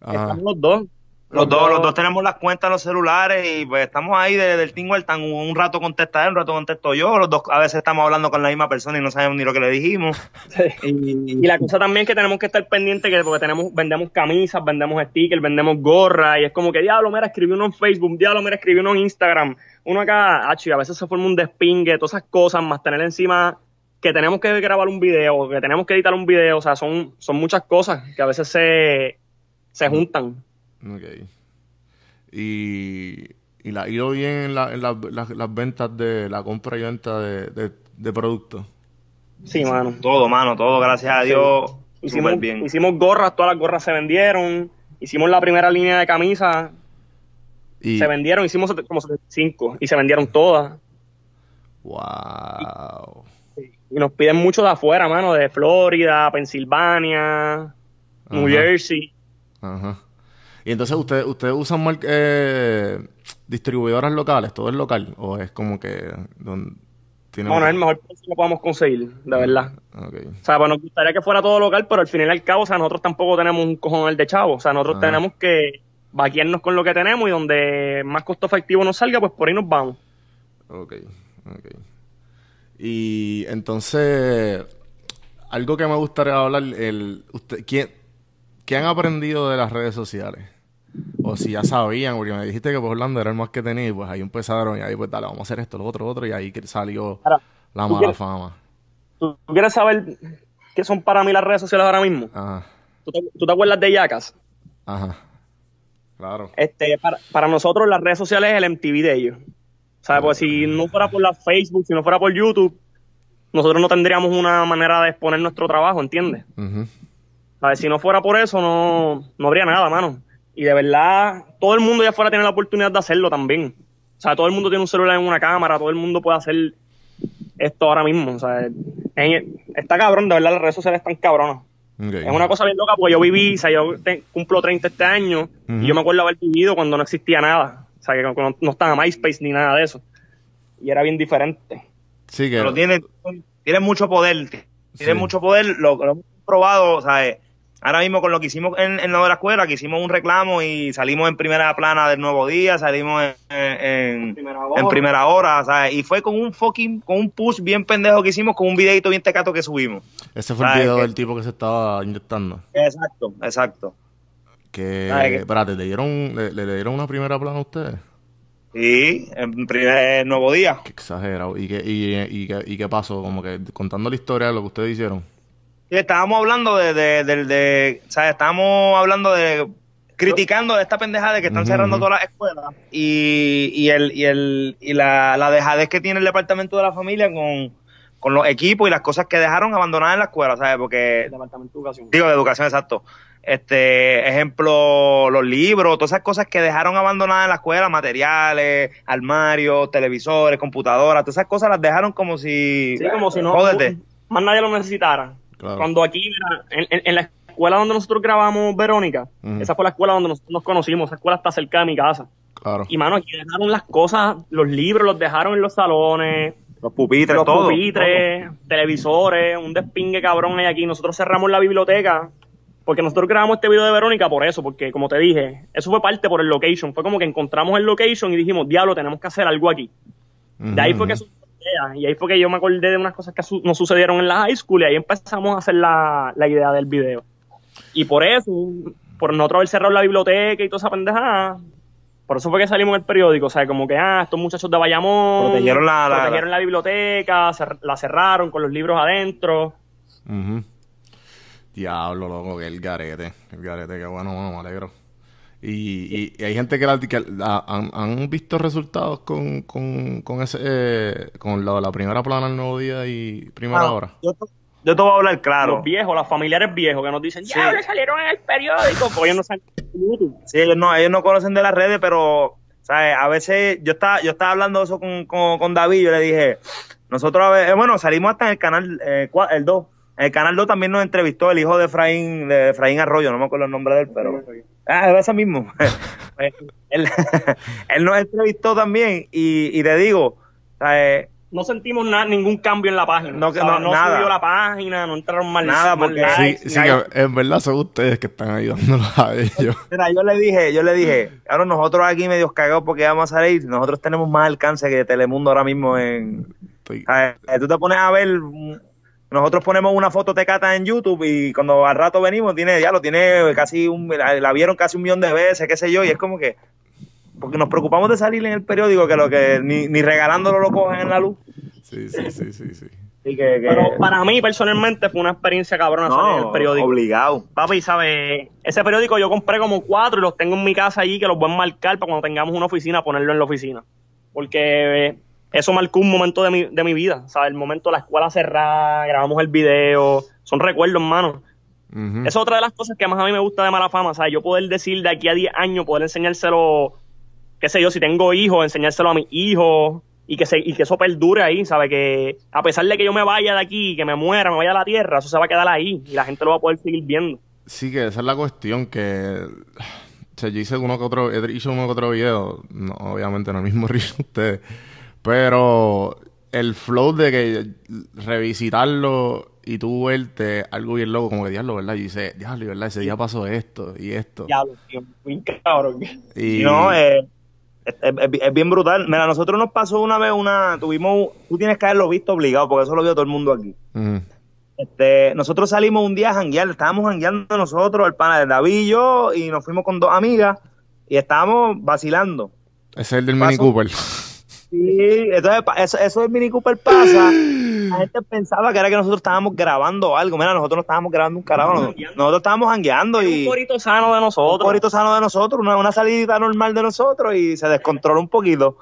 Speaker 5: Estamos los dos.
Speaker 6: Los dos, los dos tenemos las cuentas en los celulares y pues estamos ahí de- del tingo al tan. Un rato contesta él, un rato contesto yo. Los dos a veces estamos hablando con la misma persona y no sabemos ni lo que le dijimos.
Speaker 5: Y la cosa también es que tenemos que estar pendientes que porque tenemos, vendemos camisas, vendemos stickers, vendemos gorras, y es como que diablo, mira, escribí uno en Facebook, diablo, mira, escribí uno en Instagram, uno acá, acho, y a veces se forma un despingue, todas esas cosas, más tener encima que tenemos que grabar un video, que tenemos que editar un video, o sea, son, son muchas cosas que a veces se, se juntan.
Speaker 1: Ok. Y, y la ha ido bien en, la- en la- las- las ventas de la compra y venta de, de, de productos.
Speaker 5: Sí, mano.
Speaker 6: Todo, mano, todo, gracias a Dios.
Speaker 5: Hicimos,
Speaker 6: Súper bien.
Speaker 5: hicimos gorras, todas las gorras se vendieron, hicimos la primera línea de camisas,
Speaker 1: Y,
Speaker 5: se vendieron, hicimos como 75 y se vendieron todas.
Speaker 1: wow.
Speaker 5: Y nos piden mucho de afuera, mano, de Florida, Pensilvania, New. Jersey.
Speaker 1: Ajá. Y entonces ustedes ustedes usan eh, distribuidoras locales, todo es local o es como que don- tiene
Speaker 5: Bueno, es el mejor precio que podamos conseguir, de verdad.
Speaker 1: Ok.
Speaker 5: O sea, pues nos gustaría que fuera todo local, pero al final y al cabo, o sea, nosotros tampoco tenemos un cojonal de chavo. O sea, nosotros
Speaker 1: Ah.
Speaker 5: tenemos que vaquearnos con lo que tenemos y donde más costo efectivo nos salga, pues por ahí nos vamos.
Speaker 1: Ok, ok. Y entonces, algo que me gustaría hablar, el, usted, ¿quién, ¿qué han aprendido de las redes sociales? O si ya sabían, porque me dijiste que por Orlando era el más que tenía, y pues ahí empezaron y ahí pues dale, vamos a hacer esto, lo otro, lo otro, y ahí salió
Speaker 5: Ahora,
Speaker 1: la
Speaker 5: ¿tú
Speaker 1: mala
Speaker 5: quieres-
Speaker 1: fama.
Speaker 5: ¿Tú, tú quieres saber qué son para mí las redes sociales ahora mismo?
Speaker 1: Ajá,
Speaker 5: ¿Tú te, tú te acuerdas de Yacas?
Speaker 1: ajá. Claro.
Speaker 5: Este, para, para nosotros las redes sociales es el MTV de ellos. O sea, pues si no fuera por la Facebook, si no fuera por YouTube, nosotros no tendríamos una manera de exponer nuestro trabajo, ¿entiendes?
Speaker 1: Ujú.
Speaker 5: ¿Sabes? Si no fuera por eso, no, no habría nada, mano. Y de verdad, todo el mundo ya afuera tiene la oportunidad de hacerlo también. O sea, todo el mundo tiene un celular en una cámara, todo el mundo puede hacer esto ahora mismo. O sea, en- está cabrón, de verdad, las redes sociales están cabronas. Es una cosa bien loca porque yo viví, o sea, yo te- cumplo 30 este año y yo me acuerdo haber vivido cuando no existía nada. O sea, que no, no estaba MySpace ni nada de eso. Y era bien diferente.
Speaker 1: Sí, que...
Speaker 6: Pero tiene, tiene mucho poder. Tiene
Speaker 1: Sí.
Speaker 6: mucho poder. Lo, lo hemos probado, ¿sabes? Ahora mismo con lo que hicimos en, en la de la escuela, que hicimos un reclamo y salimos en primera plana del nuevo día, salimos en, en,
Speaker 5: Primera
Speaker 6: en
Speaker 5: hora.
Speaker 6: primera hora, ¿sabes? Y fue con un fucking, con un push bien pendejo que hicimos, con un videito bien tecato que subimos.
Speaker 1: Ese fue el
Speaker 6: ¿Sabes
Speaker 1: video del tipo que se estaba inyectando.
Speaker 6: Exacto, exacto.
Speaker 1: Que... Espérate, ¿le dieron, le, le dieron una primera plana a ustedes?
Speaker 6: Sí, en primer nuevo día.
Speaker 1: Qué exagerado. ¿Y qué, y, y, qué- y qué pasó? Como que contando la historia de lo que ustedes hicieron.
Speaker 6: Sí, estábamos hablando de, de, de, de- ¿sabes? Estábamos hablando de, criticando de esta pendeja de que están cerrando todas las escuelas y, y, el, y, el, y la, la dejadez que tiene el departamento de la familia con, con los equipos y las cosas que dejaron abandonadas en la escuela, ¿sabes? Porque
Speaker 5: El Departamento de Educación.
Speaker 6: digo de educación exacto este ejemplo los libros todas esas cosas que dejaron abandonadas en la escuela materiales armarios televisores computadoras todas esas cosas las dejaron como si
Speaker 5: Sí, como si no
Speaker 6: jódete.
Speaker 5: más nadie lo necesitara.
Speaker 1: Claro.
Speaker 5: Cuando aquí, mira, en, en- en la escuela donde nosotros grabamos Verónica, esa fue la escuela donde nosotros nos conocimos, esa escuela está cerca de mi casa.
Speaker 1: Claro.
Speaker 5: Y mano, aquí dejaron las cosas, los libros los dejaron en los salones,
Speaker 6: los pupitres
Speaker 5: los
Speaker 6: todo
Speaker 5: pupitres, televisores, un despingue cabrón hay aquí. Nosotros cerramos la biblioteca porque nosotros grabamos este video de Verónica por eso, porque como te dije, eso fue parte por el location. Fue como que encontramos el location y dijimos, diablo, tenemos que hacer algo aquí. De ahí fue que idea, y ahí fue que yo me acordé de unas cosas que su- nos sucedieron en la high school y ahí empezamos a hacer la, la idea del video. Y por eso, por nosotros haber cerrado la biblioteca y toda esa pendejada, por eso fue que salimos en el periódico, o sea, como que, ah, estos muchachos de Bayamón
Speaker 6: Protegieron la- la-
Speaker 5: protegieron la biblioteca, cer- la cerraron con los libros adentro.
Speaker 1: Diablo, loco, que el garete. El garete, que bueno, bueno, me alegro. Y, y- y hay gente que, la- que la- han, han visto resultados con, con, con ese eh, con la, la primera plana el nuevo día y primera
Speaker 6: Mano,
Speaker 1: hora.
Speaker 6: yo, te- yo te voy a hablar claro
Speaker 5: Los viejos, los familiares viejos que nos dicen, ya le salieron en el periódico, porque ellos no saben YouTube.
Speaker 6: Sí, ellos no, ellos no conocen de las redes, pero ¿sabes? a veces yo estaba, yo estaba hablando de eso con, con, con David, yo le dije, nosotros a veces, bueno, salimos hasta en el canal, eh, el 2. En el canal 2 también nos entrevistó el hijo de Efraín, de Efraín Arroyo, no me acuerdo el nombre de él, pero... Ah, es ese mismo. él, él nos entrevistó también y, y te digo, ¿sabes?
Speaker 5: No sentimos na- ningún cambio en la página.
Speaker 6: No, no, nada.
Speaker 5: subió la página, no entraron más
Speaker 6: Nada,
Speaker 5: más
Speaker 6: porque-
Speaker 1: Sí,
Speaker 5: likes,
Speaker 1: sí,
Speaker 5: nada.
Speaker 1: que en verdad son ustedes que están ayudándolos a ellos.
Speaker 6: Mira, yo le dije, yo le dije, ahora nosotros aquí medios cagados porque vamos a salir, nosotros tenemos más alcance que Telemundo ahora mismo en...
Speaker 1: Estoy-.
Speaker 6: Tú te pones a ver, nosotros ponemos una foto tecata en YouTube y cuando al rato venimos, tiene, ya lo tiene casi un, la, la vieron casi un millón de veces, qué sé yo, y es como que, porque nos preocupamos de salir en el periódico que lo que ni, ni regalándolo lo cogen en la luz.
Speaker 1: Sí, sí, sí, sí, sí.
Speaker 6: Que, que-
Speaker 5: Pero para mí, personalmente, fue una experiencia cabrona salir en el periódico.
Speaker 6: obligado.
Speaker 5: Papi, ¿sabes? Ese periódico yo compré como cuatro y los tengo en mi casa allí que los voy a marcar para cuando tengamos una oficina, ponerlo en la oficina. Porque eh, eso marcó un momento de mi, de mi vida, ¿sabes? El momento de la escuela cerrada, grabamos el video, son recuerdos, hermano. Esa es otra de las cosas que más a mí me gusta de Mala Fama, ¿sabes? Yo poder decir de aquí a 10 años, poder enseñárselo, qué sé yo, si tengo hijos, enseñárselo a mis hijos y que, se, y que eso perdure ahí, ¿sabes? Que a pesar de que yo me vaya de aquí, que me muera, me vaya a la tierra, eso se va a quedar ahí y la gente lo va a poder seguir viendo.
Speaker 1: Sí, que esa es la cuestión, que... O sea, yo hice uno que otro, he hecho uno que otro video, no, obviamente no el mismo ritmo ustedes, pero el flow de que revisitarlo y tú verte algo bien loco, como que diablo, ¿verdad? Y dice, diablo, ¿verdad? Ese día pasó esto y esto.
Speaker 5: Diablo, tío, muy cabrón.
Speaker 1: Y
Speaker 6: No, eh, es, es- es bien brutal. Mira, a nosotros nos pasó una vez una, tuvimos, tú tienes que haberlo visto obligado, porque eso lo vio todo el mundo aquí. Este, nosotros salimos un día a janguear, estábamos jangueando nosotros, el pana de David y yo, y nos fuimos con dos amigas, y estábamos vacilando.
Speaker 1: Ese es el del. Mini Cooper.
Speaker 6: Sí, entonces pa- eso, eso del Mini Cooper pasa. La gente pensaba que era que nosotros estábamos grabando algo. Mira, nosotros no estábamos grabando un carajo. Nosotros, nosotros estábamos jangueando y
Speaker 5: Un corito sano de
Speaker 6: un
Speaker 5: nosotros.
Speaker 6: corito sano de nosotros, una, una salidita normal de nosotros y se descontroló un poquito.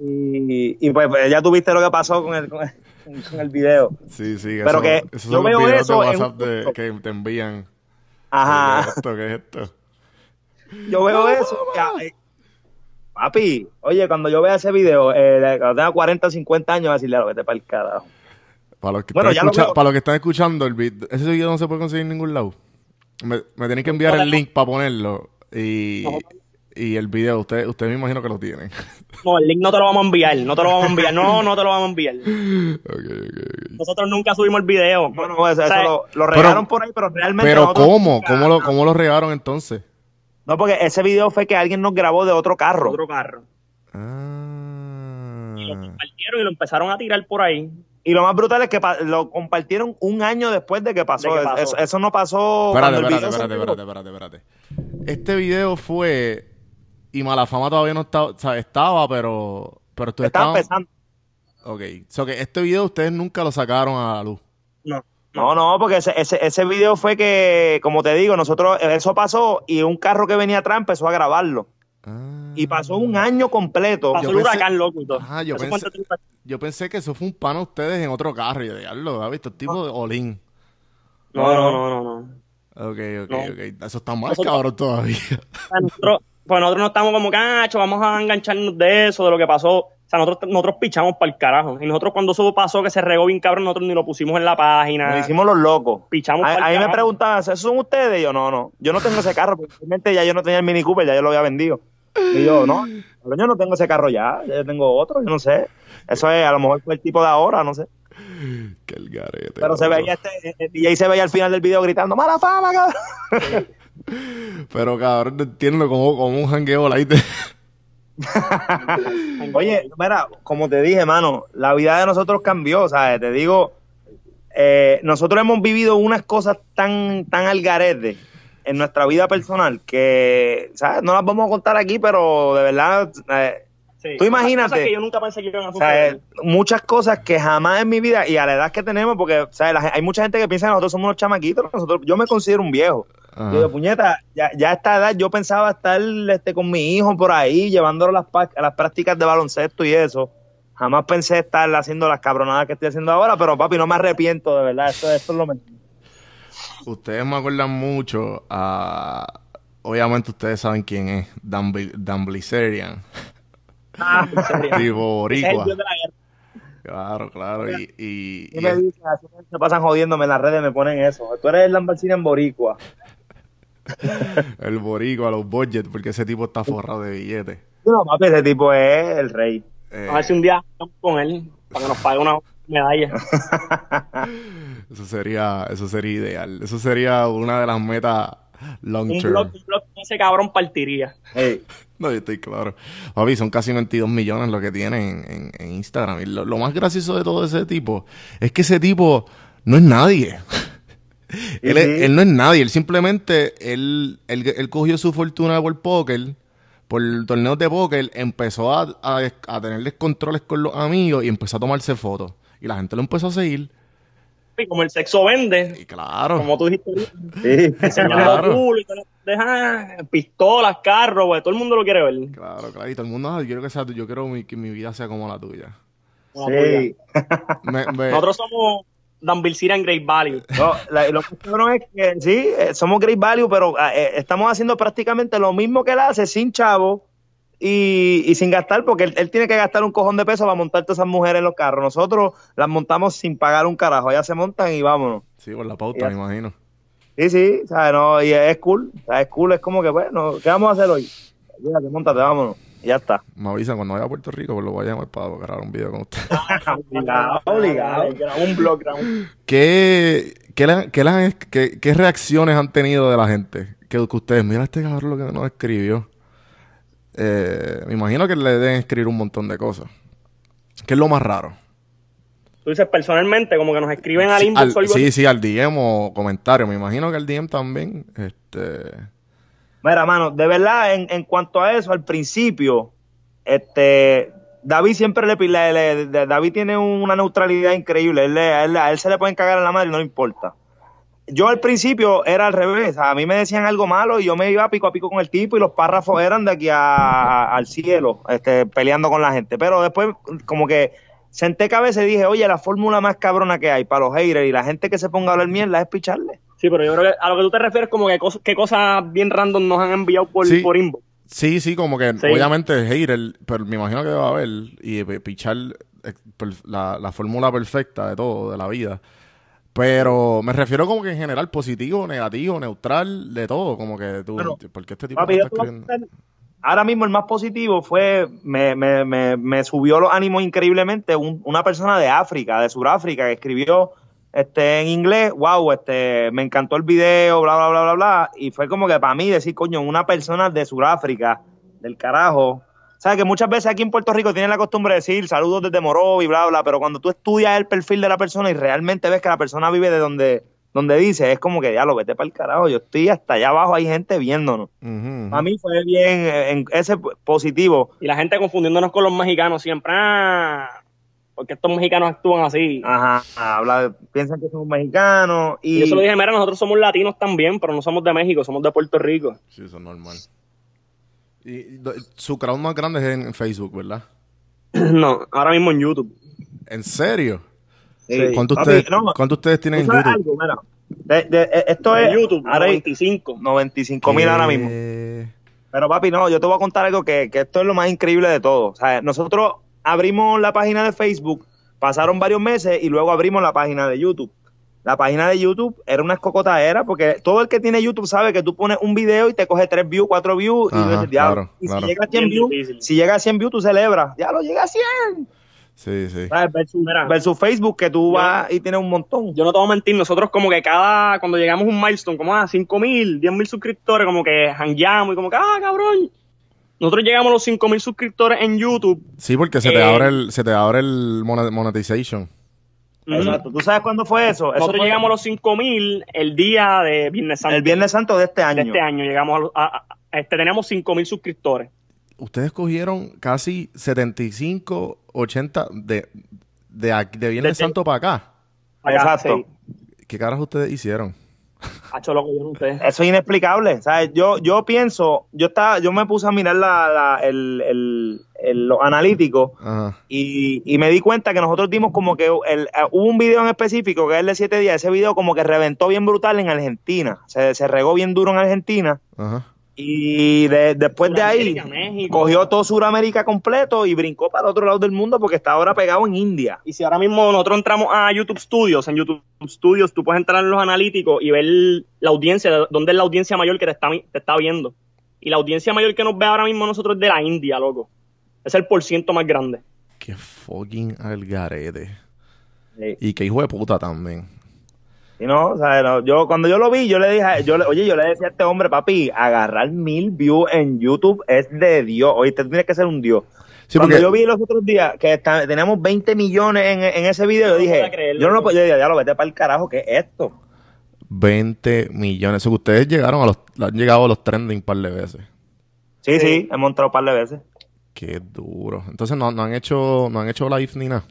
Speaker 6: Y, y pues, pues, ya tuviste lo que pasó con el, con el, con el video.
Speaker 1: Sí, sí.
Speaker 6: Pero
Speaker 1: eso-
Speaker 6: que
Speaker 1: esos
Speaker 6: yo
Speaker 1: son
Speaker 6: veo
Speaker 1: videos
Speaker 6: eso
Speaker 1: de
Speaker 6: en
Speaker 1: WhatsApp
Speaker 6: un-
Speaker 1: de- que te envían.
Speaker 6: Ajá.
Speaker 1: ¿Qué es esto? ¿Qué es esto?
Speaker 6: Yo veo eso. eh, papi, oye, cuando yo vea ese video, eh, cuando tenga 40 o 50 años, voy a decirle, "Lo, vete para el carajo.
Speaker 1: Para los que,
Speaker 6: Bueno,
Speaker 1: están,
Speaker 6: lo
Speaker 1: para los que están escuchando, el vid- ese video no se puede conseguir en ningún lado. Me, me tienen que enviar el link para ponerlo. Y, y el video, usted, usted me imagino que lo tienen.
Speaker 5: No, el link no te lo vamos a enviar, no te lo vamos a enviar, no, no te lo vamos a enviar. Nosotros nunca subimos el video.
Speaker 6: No, no, eso,
Speaker 5: O sea,
Speaker 6: eso lo, lo
Speaker 1: Pero-
Speaker 6: regaron por ahí, pero realmente.
Speaker 1: Pero ¿cómo?
Speaker 6: nunca-
Speaker 1: ¿Cómo lo, ¿Cómo lo regaron entonces?
Speaker 6: No, porque ese video fue que alguien nos grabó de otro carro.
Speaker 5: Otro carro.
Speaker 1: Ah.
Speaker 5: Y lo compartieron y lo empezaron a tirar por ahí.
Speaker 6: Y lo más brutal es que lo compartieron un año después de que pasó.
Speaker 5: De que pasó.
Speaker 6: Eso, eso no pasó.
Speaker 1: Espérate, espérate, espérate, espérate, espérate, espérate. Este video fue... Y Malafama todavía no estaba... O sea, estaba, pero... Pero ustedes
Speaker 6: Estaba
Speaker 1: estaban...
Speaker 6: empezando.
Speaker 1: Ok. So que este video ustedes nunca lo sacaron a la luz.
Speaker 5: No.
Speaker 6: No, no, porque ese, ese, ese video fue que, como te digo, nosotros, eso pasó y un carro que venía atrás empezó a grabarlo.
Speaker 1: Ah.
Speaker 6: y pasó un año completo.
Speaker 5: Pasó
Speaker 1: Yo
Speaker 5: el
Speaker 1: pensé-
Speaker 5: huracán, loco, y todo.
Speaker 1: Ah, yo pensé- Yo que eso fue un pan a ustedes en otro carro. Y diablo, ¿has visto? Tipo de Olin.
Speaker 5: No, no, no, no, no.
Speaker 1: Ok, ok,
Speaker 5: No.
Speaker 1: ok. Eso está mal,
Speaker 5: Nosotros-
Speaker 1: cabrón, todavía.
Speaker 5: Nosotros, pues nosotros no estamos como cacho, vamos a engancharnos de eso, de lo que pasó. O sea, nosotros, nosotros pichamos para el carajo. Y nosotros cuando eso pasó, que se regó bien cabrón, nosotros ni lo pusimos en la página.
Speaker 6: Nos hicimos los locos.
Speaker 5: Pichamos
Speaker 6: A, a mí me preguntaban, ¿esos son ustedes? Y yo, no, no. Yo no tengo ese carro, porque realmente ya yo no tenía el Mini Cooper, ya yo lo había vendido. Y yo, no, pero yo no tengo ese carro ya, ya yo tengo otro, yo no sé. Eso es, a lo mejor fue el tipo de ahora, no sé.
Speaker 1: Que el garete.
Speaker 6: Pero se veía este, el DJ se veía al final del video gritando, ¡mala fama, cabrón!
Speaker 1: Pero cabrón, no entiendo como, como un jangueo light.
Speaker 6: Oye, mira, como te dije, mano, la vida de nosotros cambió, ¿sabes? Te digo, eh, nosotros hemos vivido unas cosas tan, tan al garete en nuestra vida personal que, ¿sabes? No las vamos a contar aquí, pero de verdad, eh,
Speaker 5: Sí.
Speaker 6: Tú imagínate.
Speaker 5: Cosas que yo nunca pensé que iban a suceder.
Speaker 6: muchas cosas que jamás en mi vida, y a la edad que tenemos, porque, ¿sabes? Hay mucha gente que piensa que nosotros somos unos chamaquitos, nosotros, yo me considero un viejo.
Speaker 1: Ajá.
Speaker 6: Yo digo, puñeta, ya, ya a esta edad yo pensaba estar este, con mi hijo por ahí, llevándolo a las, pa- a las prácticas de baloncesto y eso. Jamás pensé estar haciendo las cabronadas que estoy haciendo ahora, pero papi, no me arrepiento, de verdad. Esto, esto es lo mejor.
Speaker 1: Ustedes me acuerdan mucho a... Obviamente ustedes saben quién es. Dan, Dan Blizzarian. tipo
Speaker 5: es el
Speaker 1: boricua. Claro, claro. Y, y,
Speaker 6: ¿Qué
Speaker 1: y
Speaker 6: me dicen? Así se pasan jodiéndome en las redes, me ponen eso. Tú eres el Lambarcina en Boricua.
Speaker 1: el boricua, los budget, porque ese tipo está forrado de billetes.
Speaker 6: No, papi, ese tipo es el rey.
Speaker 1: Eh,
Speaker 5: A ver si un día estamos con él para que nos pague una medalla.
Speaker 1: eso sería, eso sería ideal. Eso sería una de las metas long
Speaker 5: un
Speaker 1: term.
Speaker 5: blog, un blog que ese cabrón partiría.
Speaker 6: Hey,
Speaker 1: No, yo estoy claro. Papi, son casi 22 millones lo que tiene en, en- en Instagram. Y lo, lo más gracioso de todo ese tipo es que ese tipo no es nadie. él, no es nadie. Él simplemente, él, él, él cogió su fortuna por póker, por torneos de póker, empezó a, a, a tener descontroles con los amigos y empezó a tomarse fotos. Y la gente lo empezó a seguir.
Speaker 5: Y como el sexo vende,
Speaker 1: Y claro.
Speaker 5: como tú dijiste,
Speaker 6: sí.
Speaker 5: enseñando
Speaker 1: Claro.
Speaker 5: culo y deja pistolas, carros, güey, todo el mundo lo quiere ver.
Speaker 1: Claro, claro. Y todo el mundo, "Ah, yo quiero que sea yo quiero mi- que mi vida sea como la tuya.
Speaker 5: Como la tuya.
Speaker 6: Sí.
Speaker 1: Me- me-
Speaker 5: Nosotros somos Dan Bilzira en Great Value.
Speaker 6: No, la- lo que es que sí, eh, somos Great Value, pero eh, estamos haciendo prácticamente lo mismo que él hace sin chavo y, y sin gastar, porque él, él tiene que gastar un cojón de peso para montar todas esas mujeres en los carros. Nosotros las montamos sin pagar un carajo, ellas se montan y vámonos.
Speaker 1: sí, por la pauta, me imagino.
Speaker 6: Sí, sí, ¿sabes? No, y es cool, es cool, es como que, bueno, ¿qué vamos a hacer hoy? Llévate, montate, vámonos, y ya está.
Speaker 1: Me avisan cuando vaya a Puerto Rico, pues lo voy a llamar para grabar un video con usted.
Speaker 6: Obligado, obligado.
Speaker 5: Un blog, un-
Speaker 1: ¿Qué, qué, le- qué qué- qué reacciones han tenido de la gente? Que, que ustedes, mira este cabrón lo que nos escribió. Eh, me imagino que le deben escribir un montón de cosas. ¿Qué es lo más raro?
Speaker 5: Tú dices personalmente, como que nos escriben al
Speaker 1: Sí,
Speaker 5: inbox
Speaker 1: al-
Speaker 5: o algo
Speaker 1: sí,
Speaker 5: así.
Speaker 1: sí, al DM o comentario. Me imagino que al DM también. Este,
Speaker 6: Mira, mano, de verdad, en, en cuanto a eso, al principio, este, David siempre le, le- le- David tiene una neutralidad increíble. Él, le- a, él, a él se le pueden cagar en la madre y no le importa. Yo al principio era al revés. A mí me decían algo malo y yo me iba pico a pico con el tipo y los párrafos eran de aquí a- a- al cielo, este, peleando con la gente. Pero después, como que senté cabeza y dije, oye, la fórmula más cabrona que hay para los haters y la gente que se ponga a hablar mierda es picharle.
Speaker 5: Sí, pero yo creo que a lo que tú te refieres como que cos- qué cosas bien random nos han enviado por,
Speaker 1: Sí.
Speaker 5: por inbox.
Speaker 1: sí, sí, como que
Speaker 5: Sí.
Speaker 1: obviamente es hater, pero me imagino que va a haber y eh, pichar eh, la fórmula perfecta de todo, de la vida. Pero me refiero como que en general positivo, negativo, neutral, de todo, como que tú,
Speaker 6: Bueno,
Speaker 1: porque este tipo
Speaker 6: Papi,
Speaker 1: está escribiendo?
Speaker 6: Ahora mismo el más positivo fue, me, me, me, me subió los ánimos increíblemente un- una persona de África, de Sudáfrica, que escribió este, en inglés, wow, este, me encantó el video, bla, bla, bla, bla, bla. Y fue como que para mí decir, coño, una persona de Sudáfrica, del carajo. ¿Sabes? Que muchas veces aquí en Puerto Rico tienen la costumbre de decir saludos desde Morovi, bla, bla, pero cuando tú estudias el perfil de la persona y realmente ves que la persona vive de donde, donde dice, es como que ya lo vete para el carajo, yo estoy hasta allá abajo, hay gente viéndonos.
Speaker 1: Ujú, ujú.
Speaker 6: A mí fue bien, eh, en ese positivo.
Speaker 5: Y la gente confundiéndonos con los mexicanos siempre. Ah, porque estos mexicanos actúan así.
Speaker 6: Ajá, habla, piensan que somos mexicanos
Speaker 5: Y
Speaker 6: y,
Speaker 5: yo se lo dije, mira, nosotros somos latinos también, pero no somos de México, somos de Puerto Rico.
Speaker 1: Sí, eso es normal. Y su crowd más grande es en Facebook, ¿verdad?
Speaker 5: No, ahora mismo en YouTube.
Speaker 1: ¿En serio?
Speaker 6: Sí.
Speaker 1: ¿Cuánto ustedes,
Speaker 6: no,
Speaker 1: cuánto ustedes tienen en
Speaker 6: ¿tú sabes
Speaker 1: YouTube?
Speaker 6: algo? Mira, de- de- eh, esto es
Speaker 5: YouTube,
Speaker 6: ahora hay
Speaker 5: 95.
Speaker 6: 95 mil ahora mismo. Pero papi, no, yo te voy a contar algo que, que esto es lo más increíble de todo. O sea, nosotros abrimos la página de Facebook, pasaron varios meses y luego abrimos la página de YouTube. La página de YouTube era una escocotadera porque todo el que tiene YouTube sabe que tú pones un video y te coge 3 views, 4 views y, dices, y
Speaker 1: claro.
Speaker 6: si llega a 100
Speaker 5: Bien
Speaker 6: views, si llega a 100 views tú celebras. Ya lo llega a 100.
Speaker 1: Sí, sí.
Speaker 6: ¿Sabes? Versus,
Speaker 5: Mira.
Speaker 6: versus Facebook que tú
Speaker 5: Yo-
Speaker 6: vas y tienes un montón.
Speaker 5: Yo no te voy a mentir, nosotros como que cada, cuando llegamos a un milestone, como a 5 mil, 10 mil suscriptores, como que hangueamos y como que, ah, cabrón. Nosotros llegamos a los 5 mil suscriptores en YouTube.
Speaker 1: Sí, porque se te
Speaker 5: Eh,
Speaker 1: abre el, se te abre el monet- monetization.
Speaker 6: Exacto. ¿Tú sabes cuándo fue eso? Eso
Speaker 5: Nosotros
Speaker 6: fue
Speaker 5: llegamos a los 5 mil el día de Viernes Santo.
Speaker 6: el Viernes Santo de este año.
Speaker 5: de este año. Llegamos a, a- a- este, tenemos 5 mil suscriptores.
Speaker 1: Ustedes cogieron casi 75, 80 de, de, de Viernes
Speaker 5: Desde-
Speaker 1: Santo para acá.
Speaker 6: Exacto.
Speaker 1: ¿Qué caras ustedes hicieron?
Speaker 5: Hacho, loco, yo no sé.
Speaker 6: Eso es inexplicable. ¿sabes? Yo, yo pienso, yo estaba, yo me puse a mirar la, la- el, el, el- los analíticos
Speaker 1: Ajá.
Speaker 6: y, y me di cuenta que nosotros dimos como que el, eh, hubo un video en específico que es el de 7 días. Ese video como que reventó bien brutal en Argentina. Se, se regó bien duro en Argentina.
Speaker 1: Ajá.
Speaker 6: Y de- después de ahí
Speaker 5: México.
Speaker 6: cogió todo Sudamérica completo y brincó para el otro lado del mundo porque está ahora pegado en India.
Speaker 5: Y si ahora mismo nosotros entramos a YouTube Studios, en YouTube Studios tú puedes entrar en los analíticos y ver la audiencia, dónde es la audiencia mayor que te está, te está viendo. Y la audiencia mayor que nos ve ahora mismo nosotros es de la India, loco. Es el porciento más grande.
Speaker 1: Qué fucking algarete.
Speaker 6: Sí.
Speaker 1: Y qué hijo de puta también.
Speaker 6: Y no, o sea, no, yo cuando yo lo vi, yo le dije, yo le- oye, yo le decía a este hombre, papi, agarrar mil views en YouTube es de Dios. Oye, tú tienes que ser un Dios.
Speaker 1: Sí,
Speaker 6: cuando
Speaker 1: porque-
Speaker 6: yo vi los otros días que está- teníamos 20 millones en, en ese video, yo dije,
Speaker 5: creerlo,
Speaker 6: yo no lo puedo, yo dije, ya lo vete para el carajo, ¿qué es esto?
Speaker 1: 20 millones. Eso que ustedes llegaron a los, han llegado a los trending un par de veces.
Speaker 6: Sí, sí, hemos entrado un par de veces.
Speaker 1: Qué duro. Entonces no, no han hecho, no han hecho live ni nada.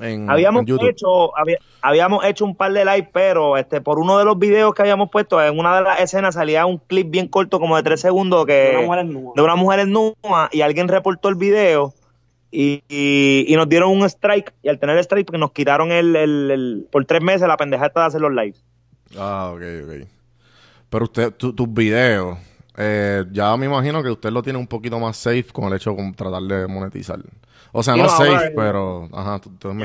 Speaker 1: En,
Speaker 6: Habíamos
Speaker 1: en YouTube.
Speaker 6: hecho, había- habíamos hecho un par de live, pero este, por uno de los videos que habíamos puesto, en una de las escenas salía un clip bien corto, como de tres segundos, que
Speaker 5: Una mujer desnuda.
Speaker 6: de una mujer desnuda, y alguien reportó el video y, y- y nos dieron un strike, y al tener el strike, pues nos quitaron el, el- el- por tres meses la pendeja esta de hacer los lives.
Speaker 1: Ah, ok, ok. Pero usted, tu- tus videos, eh, ya me imagino que usted lo tiene un poquito más safe con el hecho de tratar de monetizar. O sea, no,
Speaker 6: no,
Speaker 1: safe, pero... Ajá, tú, tú-
Speaker 6: yo-